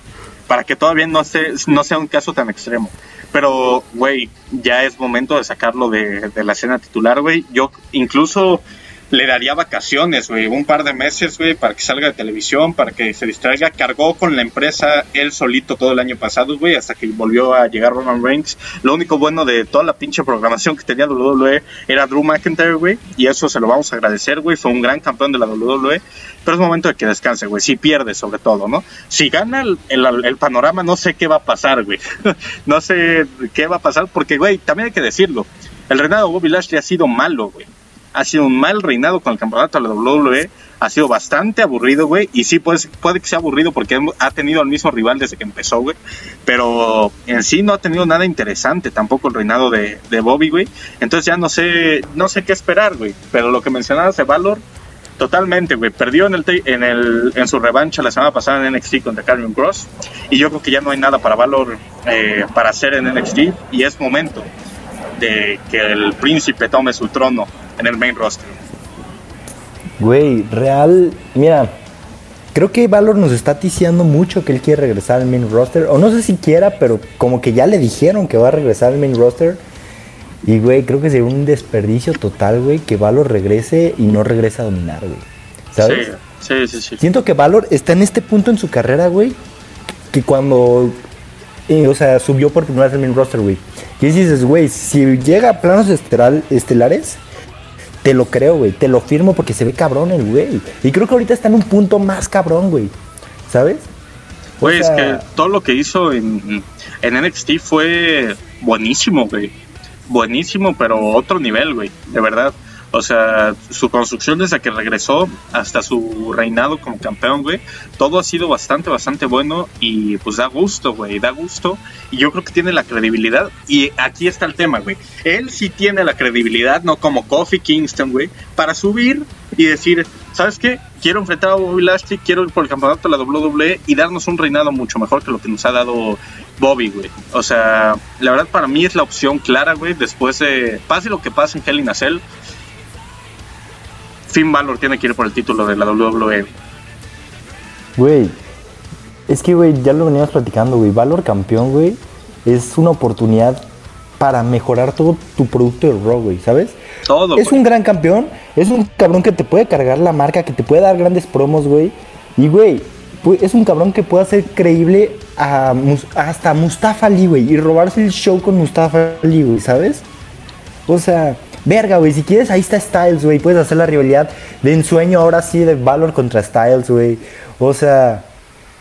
para que todavía no, se, no sea un caso tan extremo. Pero, güey, ya es momento de sacarlo de, de la escena titular, güey. Yo incluso le daría vacaciones, güey, un par de meses, güey, para que salga de televisión, para que se distraiga. Cargó con la empresa él solito todo el año pasado, güey, hasta que volvió a llegar Roman Reigns. Lo único bueno de toda la pinche programación que tenía WWE era Drew McIntyre, güey, y eso se lo vamos a agradecer, güey. Fue un gran campeón de la WWE, pero es momento de que descanse, güey. Si pierde, sobre todo, ¿no? Si gana el, panorama, no sé qué va a pasar, güey. no sé qué va a pasar, porque, güey, también hay que decirlo. El reinado de Bobby Lashley ha sido malo, güey ha sido un mal reinado con el campeonato de la WWE, ha sido bastante aburrido, güey, y sí puede, puede que sea aburrido porque ha tenido al mismo rival desde que empezó, güey, pero en sí no ha tenido nada interesante tampoco el reinado de, de Bobby, güey, entonces ya no sé, no sé qué esperar, güey, pero lo que mencionabas de Valor, totalmente, güey, perdió en, el, en, el, en su revancha la semana pasada en NXT contra Karrion Cross, y yo creo que ya no hay nada para Valor eh, para hacer en NXT, y es momento que el príncipe tome su trono en el main roster. Güey, real, mira, creo que Valor nos está ticiando mucho que él quiere regresar al main roster. O no sé si quiera, pero como que ya le dijeron que va a regresar al main roster. Y, güey, creo que sería un desperdicio total, güey, que Valor regrese y no regrese a dominar, güey. ¿Sabes? Sí, sí, sí, sí. Siento que Valor está en este punto en su carrera, güey, que cuando, eh, o sea, subió por primera vez al main roster, güey. Y dices, güey, si llega a planos esteral- estelares, te lo creo, güey, te lo firmo porque se ve cabrón el güey. Y creo que ahorita está en un punto más cabrón, güey. ¿Sabes? Güey, es que todo lo que hizo en, en NXT fue buenísimo, güey. Buenísimo, pero otro nivel, güey, de verdad. O sea, su construcción desde que regresó hasta su reinado como campeón, güey, todo ha sido bastante, bastante bueno y pues da gusto, güey, da gusto. Y yo creo que tiene la credibilidad. Y aquí está el tema, güey. Él sí tiene la credibilidad, no como Kofi Kingston, güey, para subir y decir, ¿sabes qué? Quiero enfrentar a Bobby Lashley, quiero ir por el campeonato de la WWE y darnos un reinado mucho mejor que lo que nos ha dado Bobby, güey. O sea, la verdad para mí es la opción clara, güey. Después de, pase lo que pase en Hell in a Cell, Finn Balor tiene que ir por el título de la WWE. Güey, es que, güey, ya lo veníamos platicando, güey. Valor campeón, güey, es una oportunidad para mejorar todo tu producto de Raw, güey, ¿sabes? Todo. Es un gran campeón, es un cabrón que te puede cargar la marca, que te puede dar grandes promos, güey. Y, güey, es un cabrón que puede hacer creíble a hasta Mustafa Ali, güey, y robarse el show con Mustafa Ali, güey, ¿sabes? O sea, verga, güey, si quieres, ahí está Styles, güey, puedes hacer la rivalidad de ensueño ahora sí de Valor contra Styles, güey. O sea,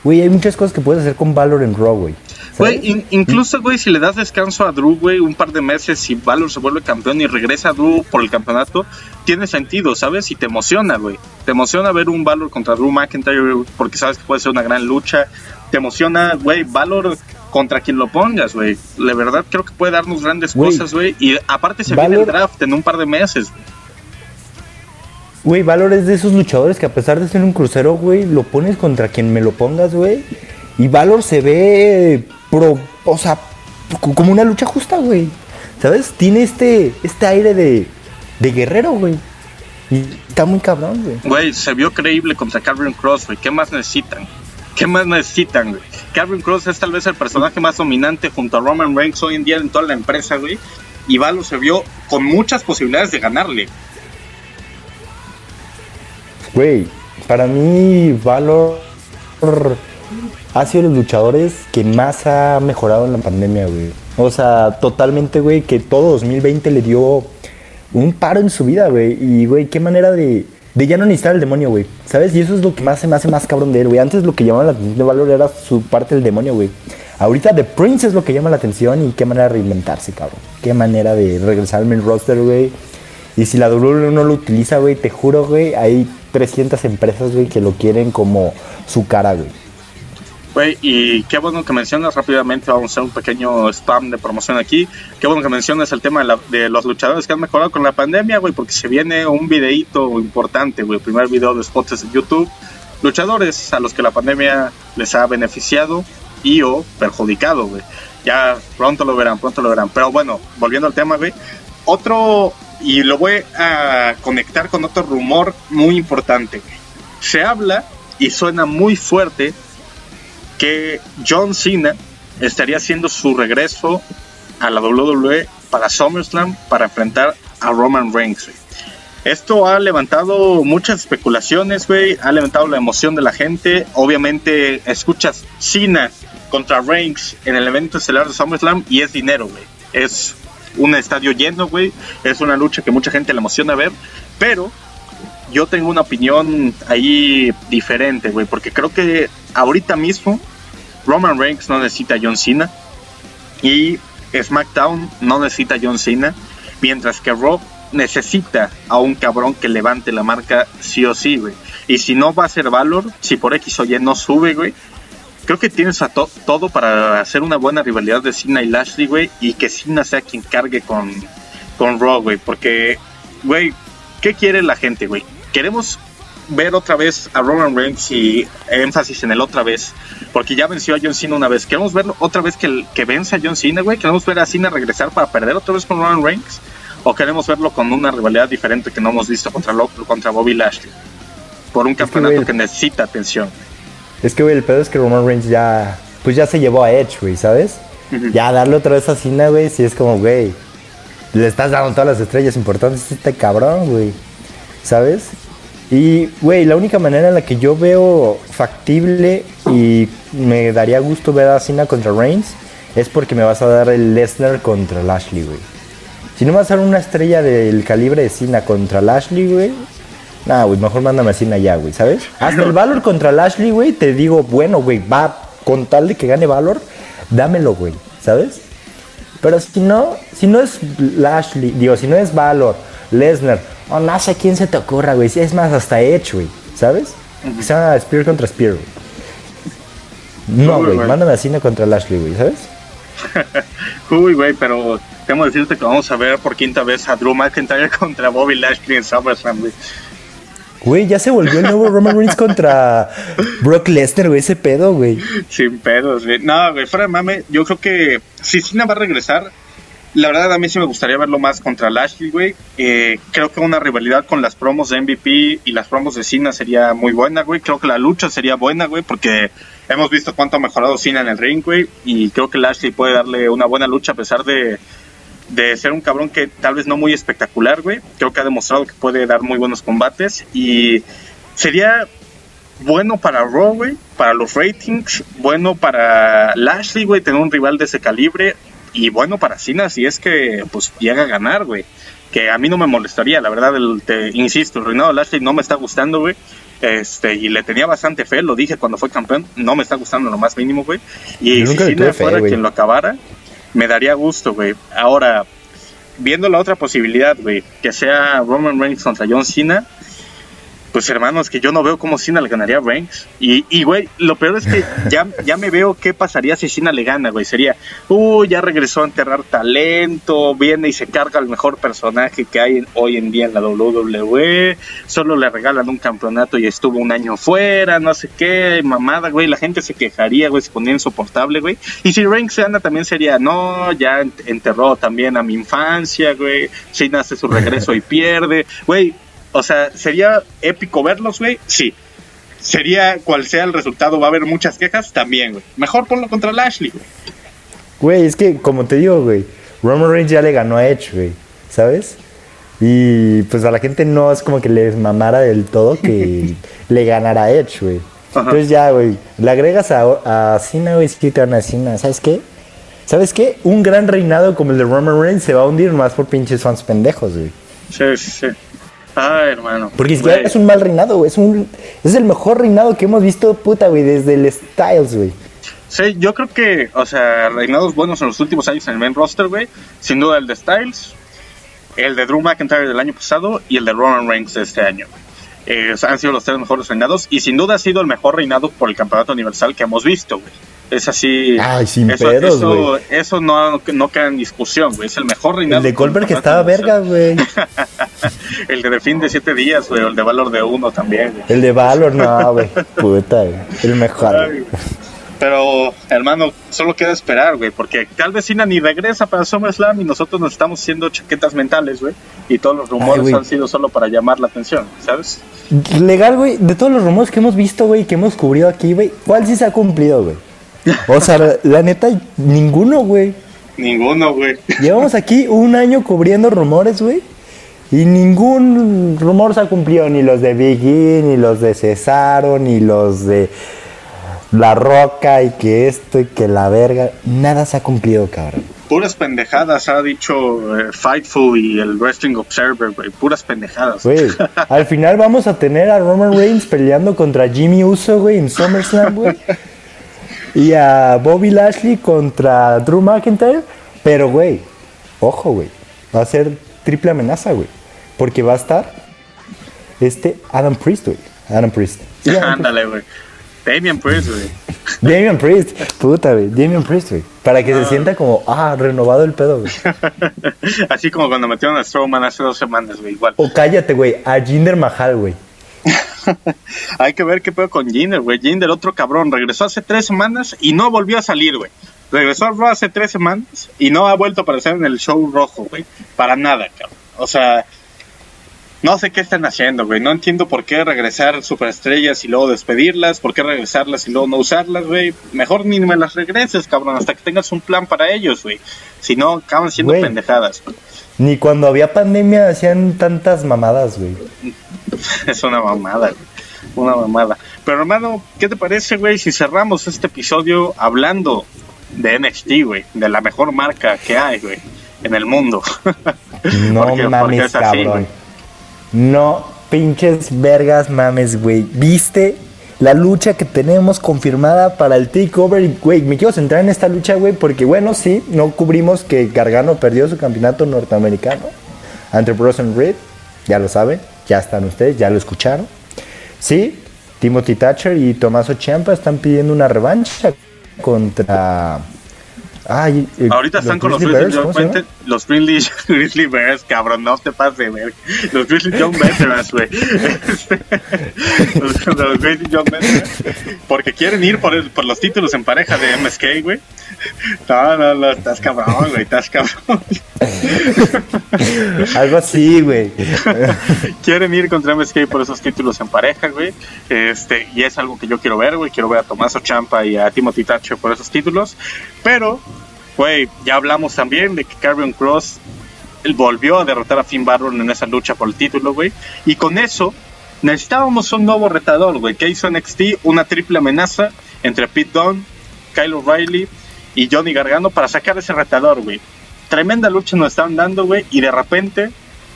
güey, hay muchas cosas que puedes hacer con Valor en Raw, güey. Güey, incluso, güey, si le das descanso a Drew, güey, un par de meses, si Valor se vuelve campeón y regresa a Drew por el campeonato, tiene sentido, ¿sabes? Y te emociona, güey. Te emociona ver un Valor contra Drew McIntyre porque sabes que puede ser una gran lucha. Te emociona, güey, Valor contra quien lo pongas, güey. La verdad creo que puede darnos grandes cosas, güey. Y aparte se viene el draft en un par de meses, güey. Valor es de esos luchadores que a pesar de ser un crucero, güey, lo pones contra quien me lo pongas, güey. Y Valor se ve o sea, como una lucha justa, güey. ¿Sabes? Tiene este, este aire de, de guerrero, güey. Y está muy cabrón, güey. Güey, se vio creíble contra Calvin Cross, güey. ¿Qué más necesitan? ¿Qué más necesitan, güey? Calvin Cross es tal vez el personaje más dominante junto a Roman Reigns hoy en día en toda la empresa, güey. Y Valor se vio con muchas posibilidades de ganarle. Güey, para mí Valor ha sido los luchadores que más ha mejorado en la pandemia, güey. O sea, totalmente, güey, que todo 2020 le dio un paro en su vida, güey. Y, güey, qué manera de, de ya no necesitar el demonio, güey. ¿Sabes? Y eso es lo que más se me hace más cabrón de él, güey. Antes lo que llamaba la atención de Valor era su parte del demonio, güey. Ahorita The Prince es lo que llama la atención y qué manera de reinventarse, cabrón. Qué manera de regresar al main roster, güey. Y si la WWE no lo utiliza, güey, te juro, güey, hay 300 empresas, güey, que lo quieren como su cara, güey. Güey, y qué bueno que mencionas rápidamente, vamos a hacer un pequeño spam de promoción aquí. Qué bueno que mencionas el tema de, los luchadores que han mejorado con la pandemia, güey, porque se viene un videíto importante, güey, primer video de spots de YouTube. Luchadores a los que la pandemia les ha beneficiado y o perjudicado, güey. Ya pronto lo verán, pronto lo verán. Pero bueno, volviendo al tema, güey. Otro, y lo voy a conectar con otro rumor muy importante. Se habla y suena muy fuerte que John Cena estaría haciendo su regreso a la WWE para SummerSlam para enfrentar a Roman Reigns. Esto ha levantado muchas especulaciones, güey. Ha levantado la emoción de la gente. Obviamente, escuchas Cena contra Reigns en el evento estelar de SummerSlam y es dinero, güey. Es un estadio lleno, güey. Es una lucha que mucha gente le emociona ver. Pero yo tengo una opinión ahí diferente, güey, porque creo que ahorita mismo Roman Reigns no necesita a John Cena y SmackDown no necesita a John Cena, mientras que Raw necesita a un cabrón que levante la marca sí o sí, güey. Y si no va a ser Valor, si por X o Y no sube, güey, creo que tienes a todo para hacer una buena rivalidad de Cena y Lashley, güey, y que Cena sea quien cargue con, con Raw, güey, porque, güey, ¿qué quiere la gente, güey? Queremos ver otra vez a Roman Reigns y énfasis en el otra vez, porque ya venció a John Cena una vez. Queremos ver otra vez que, que vence a John Cena, güey. Queremos ver a Cena regresar para perder otra vez con Roman Reigns, o queremos verlo con una rivalidad diferente que no hemos visto contra, contra Bobby Lashley, por un campeonato que, necesita atención. Es que, güey, el pedo es que Roman Reigns ya, pues ya se llevó a Edge, güey, ¿sabes? Ya darle otra vez a Cena, güey, si es como, güey, le estás dando todas las estrellas importantes a este cabrón, güey. ¿Sabes? Y, güey, la única manera en la que yo veo factible y me daría gusto ver a Cena contra Reigns es porque me vas a dar el Lesnar contra Lashley, güey. Si no me vas a dar una estrella del calibre de Cena contra Lashley, güey. Nada, güey, mejor mándame a Cena ya, güey, ¿sabes? Hasta el Valor contra Lashley, güey, te digo, bueno, güey, va con tal de que gane Valor, dámelo, güey, ¿sabes? Pero si no, si no es Lashley, digo, si no es Valor Lesnar. O no sé quién se te ocurra, güey. Es más, hasta Edge, güey. ¿Sabes? Que se llama Spear contra Spear, güey. No, güey. Mándame a Cena contra Lashley, güey. ¿Sabes? Uy, güey, pero tengo que decirte que vamos a ver por quinta vez a Drew McIntyre contra Bobby Lashley en SummerSlam, güey. Güey, ya se volvió el nuevo Roman Reigns contra Brock Lesnar, güey. Ese pedo, güey. Sin pedos, güey. No, güey, fuera de mame, yo creo que si Cena va a regresar, la verdad a mí sí me gustaría verlo más contra Lashley, güey. Eh, creo que una rivalidad con las promos de MVP y las promos de Cena sería muy buena, güey. Creo que la lucha sería buena, güey, porque hemos visto cuánto ha mejorado Cena en el ring, güey. Y creo que Lashley puede darle una buena lucha a pesar de, de ser un cabrón que tal vez no muy espectacular, güey. Creo que ha demostrado que puede dar muy buenos combates y sería bueno para Raw, güey, para los ratings, bueno para Lashley, güey, tener un rival de ese calibre y bueno para Cena si es que pues llega a ganar, güey. Que a mí no me molestaría, la verdad, el, te, insisto, el reinado de Lashley no me está gustando, güey. Este, y le tenía bastante fe, lo dije cuando fue campeón, no me está gustando lo más mínimo, güey. Y Yo si nunca Cena fuera quien lo acabara, me daría gusto, güey. Ahora, viendo la otra posibilidad, güey, que sea Roman Reigns contra John Cena, pues hermanos, que yo no veo cómo Cena le ganaría a Reigns. Y, y güey, lo peor es que ya, ya me veo qué pasaría si Cena le gana, güey. Sería, uh, ya regresó a enterrar talento, viene y se carga al mejor personaje que hay en- hoy en día en la WWE, solo le regalan un campeonato y estuvo un año fuera, no sé qué, mamada, güey. La gente se quejaría, güey, se ponía insoportable, güey. Y si Reigns gana también sería, no, ya ent- enterró también a mi infancia, güey. Cena hace su regreso y pierde, güey. O sea, sería épico verlos, güey. Sí. Sería cual sea el resultado, va a haber muchas quejas también, güey. Mejor ponlo contra Lashley, güey. Güey, es que, como te digo, güey, Roman Reigns ya le ganó a Edge, güey, ¿sabes? Y pues a la gente no es como que les mamara del todo que le ganara a Edge, güey. Entonces ya, güey, le agregas a, a Cena, güey, sí te van a Cena, ¿sabes qué? ¿Sabes qué? Un gran reinado como el de Roman Reigns se va a hundir más por pinches fans pendejos, güey. Sí, sí, sí. Ay, hermano. Porque es un mal reinado, güey. Es, un, es el mejor reinado que hemos visto, puta, güey, desde el Styles, güey. Sí, yo creo que, o sea, reinados buenos en los últimos años en el main roster, güey. Sin duda el de Styles, el de Drew McIntyre del año pasado y el de Roman Reigns de este año. Eh, han sido los tres mejores reinados y sin duda ha sido el mejor reinado por el campeonato universal que hemos visto, güey. Es así. Ay, sin eso, pedos, eso, güey. eso no, no queda en discusión, güey. Es el mejor reinado. El de Goldberg que estaba verga, universal. güey. el de fin de siete días, güey. o El de valor de uno también, güey. El de Valor, no, güey. Puta, güey. El mejor. Ay. Pero, hermano, solo queda esperar, güey, porque tal vez Cena ni regresa para SummerSlam y nosotros nos estamos haciendo chaquetas mentales, güey, y todos los rumores han sido solo para llamar la atención, ¿sabes? Legal, güey. De todos los rumores que hemos visto, güey, que hemos cubrido aquí, güey, ¿cuál sí se ha cumplido, güey? O sea, la neta, ninguno, güey. Ninguno, güey. Llevamos aquí un año cubriendo rumores, güey. Y ningún rumor se ha cumplido, ni los de Big E, ni los de Cesaro, ni los de La Roca, y que esto, y que la verga. Nada se ha cumplido, cabrón. Puras pendejadas ha dicho eh, Fightful y el Wrestling Observer, güey, puras pendejadas. Güey, al final vamos a tener a Roman Reigns peleando contra Jimmy Uso, güey, en SummerSlam, güey. Y a Bobby Lashley contra Drew McIntyre. Pero, güey, ojo, güey. Va a ser triple amenaza, güey. Porque va a estar este Adam Priest, güey. Adam Priest. Sí. Ándale, güey. Damian Priest, güey. Damian Priest. Puta, güey. Damian Priest, güey. Para que se sienta como, ah, renovado el pedo, güey. Así como cuando metieron a Strowman hace dos semanas, güey, igual. O cállate, güey. A Jinder Mahal, güey. Hay que ver qué pedo con Jinder, güey. Jinder, otro cabrón, regresó hace tres semanas y no volvió a salir, güey. Regresó a hace tres semanas y no ha vuelto a aparecer en el show rojo, güey. Para nada, cabrón. O sea, no sé qué están haciendo, güey. No entiendo por qué regresar superestrellas y luego despedirlas, por qué regresarlas y luego no usarlas, güey. Mejor ni me las regreses, cabrón, hasta que tengas un plan para ellos, güey. Si no, acaban siendo pendejadas. güey. Ni cuando había pandemia hacían tantas mamadas, güey. Es una mamada, güey. Una mamada. Pero hermano, ¿qué te parece, güey, si cerramos este episodio hablando de NXT, güey? De la mejor marca que hay, güey, en el mundo. No Porque- porque mames, es así, cabrón. güey. No pinches vergas mames, güey. ¿Viste la lucha que tenemos confirmada para el takeover? Güey, me quiero centrar en esta lucha, güey, porque bueno, sí, no cubrimos que Gargano perdió su campeonato norteamericano. ante Bronson Reed. Ya lo saben, ya están ustedes, ya lo escucharon. Sí, Timothy Thatcher y Tomaso Ciampa están pidiendo una revancha contra Ay, eh, Ahorita están con los Grizzly Bears, los Grizzly, Grizzly Bears, cabrón, no te pases de ver. Los Grizzly Young Veterans, güey. los, los, Grizzly Young Veterans. Porque quieren ir por, el, por los títulos en pareja de MSK, güey. No, no, no, estás cabrón, güey, estás cabrón. Algo así, güey. quieren ir contra MSK por esos títulos en pareja, güey. Este, y es algo que yo quiero ver, güey. Quiero ver a Tomaso Champa y a Timothy Thatcher por esos títulos. Pero Güey, ya hablamos también de que Carrion Cross volvió a derrotar a Finn Balor en esa lucha por el título, güey. Y con eso necesitábamos un nuevo retador, güey, que hizo NXT una triple amenaza entre Pete Dunne, Kyle O'Reilly y Johnny Gargano para sacar ese retador, güey. Tremenda lucha nos estaban dando, güey, y de repente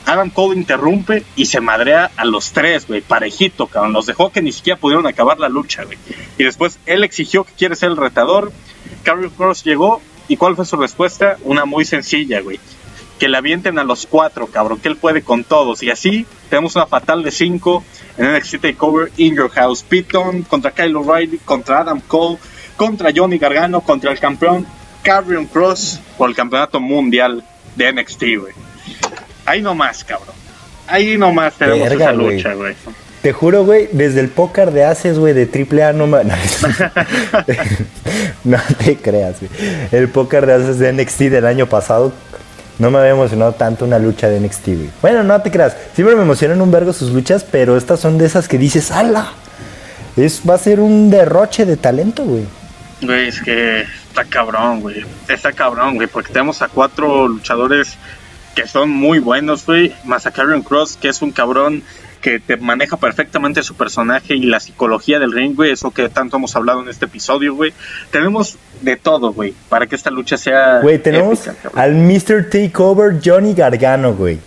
Adam Cole interrumpe y se madrea a los tres, güey, parejito, cabrón. Los dejó que ni siquiera pudieron acabar la lucha, güey. Y después él exigió que quiere ser el retador. Carrion Cross llegó ¿Y cuál fue su respuesta? Una muy sencilla, güey. Que la avienten a los cuatro, cabrón, que él puede con todos. Y así tenemos una fatal de cinco en NXT TakeOver In Your House. Piton contra Kyle O'Reilly, contra Adam Cole, contra Johnny Gargano, contra el campeón Carrion Cross por el campeonato mundial de NXT, güey. Ahí nomás, cabrón. Ahí nomás tenemos esa lucha, güey. Te juro, güey, desde el póker de Aces, güey, de AAA no me... No, te creas, güey. El póker de Aces de NXT del año pasado no me había emocionado tanto una lucha de NXT, güey. Bueno, no te creas. Siempre me emocionan un vergo sus luchas, pero estas son de esas que dices, ¡ala! Es, va a ser un derroche de talento, güey. Güey, es que está cabrón, güey. Está cabrón, güey, porque tenemos a cuatro luchadores que son muy buenos, güey. Más a Cross, que es un cabrón que te maneja perfectamente su personaje y la psicología del ring, güey, eso que tanto hemos hablado en este episodio, güey. Tenemos de todo, güey, para que esta lucha sea. Güey, tenemos al Mr. Takeover Johnny Gargano, güey.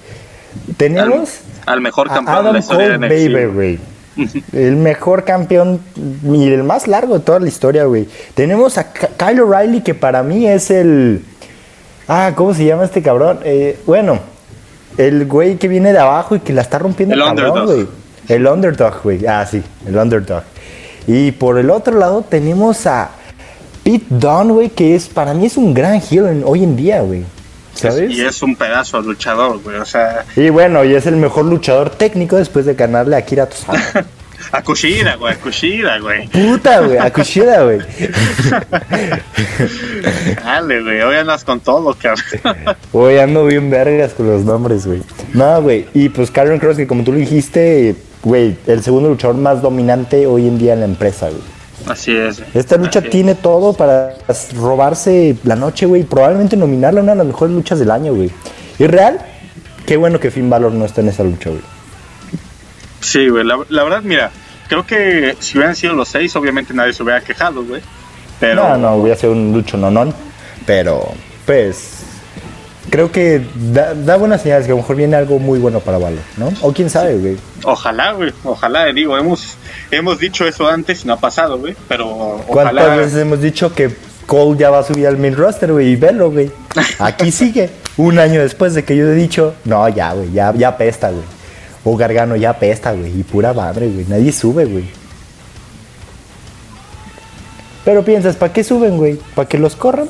Tenemos al, mejor campeón de la historia de güey. el mejor campeón y el más largo de toda la historia, güey. Tenemos a Kyle O'Reilly, que para mí es el. Ah, ¿cómo se llama este cabrón? Eh, bueno, el güey que viene de abajo y que la está rompiendo el cabrón, güey. El underdog, güey. Ah, sí, el underdog. Y por el otro lado tenemos a Pete Dunne, güey, que es para mí es un gran heel hoy en día, güey. ¿Sabes? y es un pedazo de luchador, güey. O sea. Y bueno, y es el mejor luchador técnico después de ganarle a Kira Tosada. A Kushida, güey, a Kushida, güey. Puta, güey, a Kushida, güey. Dale, güey, hoy andas con todo, cabrón. Hoy ando bien vergas con los nombres, güey. No, güey, y pues Karen Cross, que como tú lo dijiste, güey, el segundo luchador más dominante hoy en día en la empresa, güey. Así es. Esta lucha tiene todo para robarse la noche, güey. Probablemente nominarla a una de las mejores luchas del año, güey. Y real, qué bueno que Finn Balor no está en esa lucha, güey. Sí, güey, la, verdad, mira, creo que si hubieran sido los seis, obviamente nadie se hubiera quejado, güey. Pero... No, no, hubiera sido un lucho nonón, pero pues creo que da, buenas señales que a lo mejor viene algo muy bueno para Valo, ¿no? O quién sabe, güey. Ojalá, güey, ojalá, digo, hemos, hemos dicho eso antes y no ha pasado, güey, pero ojalá... ¿Cuántas veces hemos dicho que Cole ya va a subir al main roster, güey, y velo, güey? Aquí sigue, un año después de que yo he dicho, no, ya, güey, ya, ya pesta, güey. O Gargano ya pesta, güey. Y pura madre, güey. Nadie sube, güey. Pero piensas, ¿para qué suben, güey? ¿Para que los corran?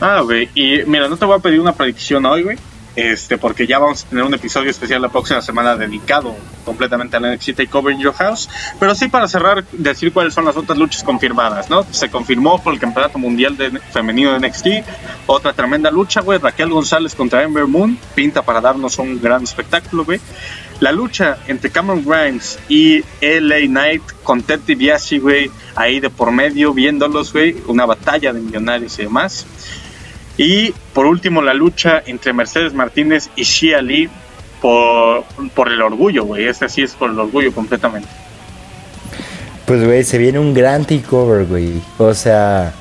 Ah, güey. Y mira, no te voy a pedir una predicción hoy, güey este, porque ya vamos a tener un episodio especial la próxima semana dedicado completamente a la NXT Takeover in Your House. Pero sí, para cerrar, decir cuáles son las otras luchas confirmadas, ¿no? Se confirmó por el Campeonato Mundial de Femenino de NXT, otra tremenda lucha, güey. Raquel González contra Ember Moon, pinta para darnos un gran espectáculo, güey. La lucha entre Cameron Grimes y LA Knight con Ted DiBiase, güey, ahí de por medio, viéndolos, güey, una batalla de millonarios y demás. Y por último, la lucha entre Mercedes Martínez y Shia Lee por, por el orgullo, güey. Este sí es por el orgullo completamente. Pues, güey, se viene un gran takeover, güey. O sea,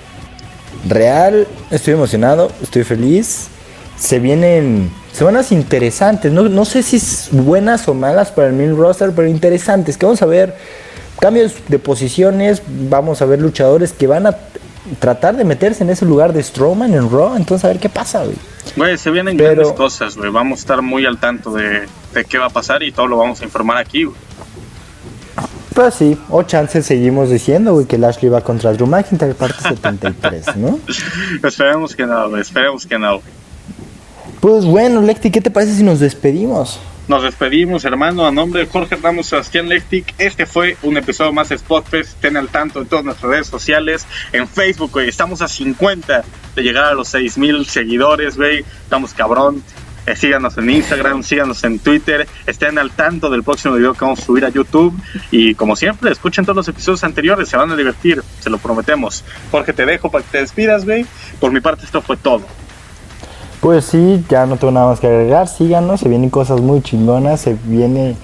real, estoy emocionado, estoy feliz. Se vienen semanas interesantes. No, no sé si buenas o malas para el main roster, pero interesantes. Que vamos a ver cambios de posiciones. Vamos a ver luchadores que van a tratar de meterse en ese lugar de Strowman en Raw, entonces a ver qué pasa, güey. Güey, se vienen grandes cosas, güey. Vamos a estar muy al tanto de, de, qué va a pasar y todo lo vamos a informar aquí, güey. Pues sí, o chances seguimos diciendo, güey, que Lashley va contra Drew McIntyre parte 73, ¿no? esperemos que no, güey, esperemos que no. Pues bueno, Lecti, ¿qué te parece si nos despedimos? Nos despedimos, hermano, a nombre de Jorge Ramos Sebastián Lectic. Este fue un episodio más de Spotfest. Estén al tanto en todas nuestras redes sociales. En Facebook, güey, estamos a 50 de llegar a los 6000 seguidores, güey. Estamos cabrón. Eh, síganos en Instagram, síganos en Twitter, estén al tanto del próximo video que vamos a subir a YouTube y como siempre, escuchen todos los episodios anteriores, se van a divertir, se lo prometemos. Jorge, te dejo para que te despidas, güey. Por mi parte esto fue todo. Pues sí, ya no tengo nada más que agregar, síganos, se vienen cosas muy chingonas, se viene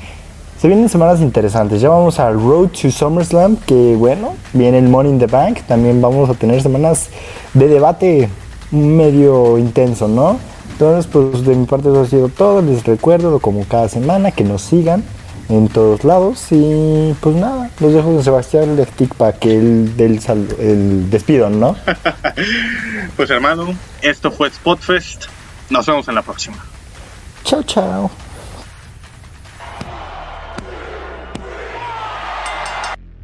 se vienen semanas interesantes. Ya vamos al Road to SummerSlam, que bueno, viene el Money in the Bank. También vamos a tener semanas de debate medio intenso, ¿no? Entonces, pues de mi parte eso ha sido todo. Les recuerdo, como cada semana, que nos sigan en todos lados. Y pues nada, los dejo con Sebastián Leftic para que él dé el, el despido, ¿no? pues hermano, esto fue Spotfest. Nos vemos en la próxima. Chao, chao.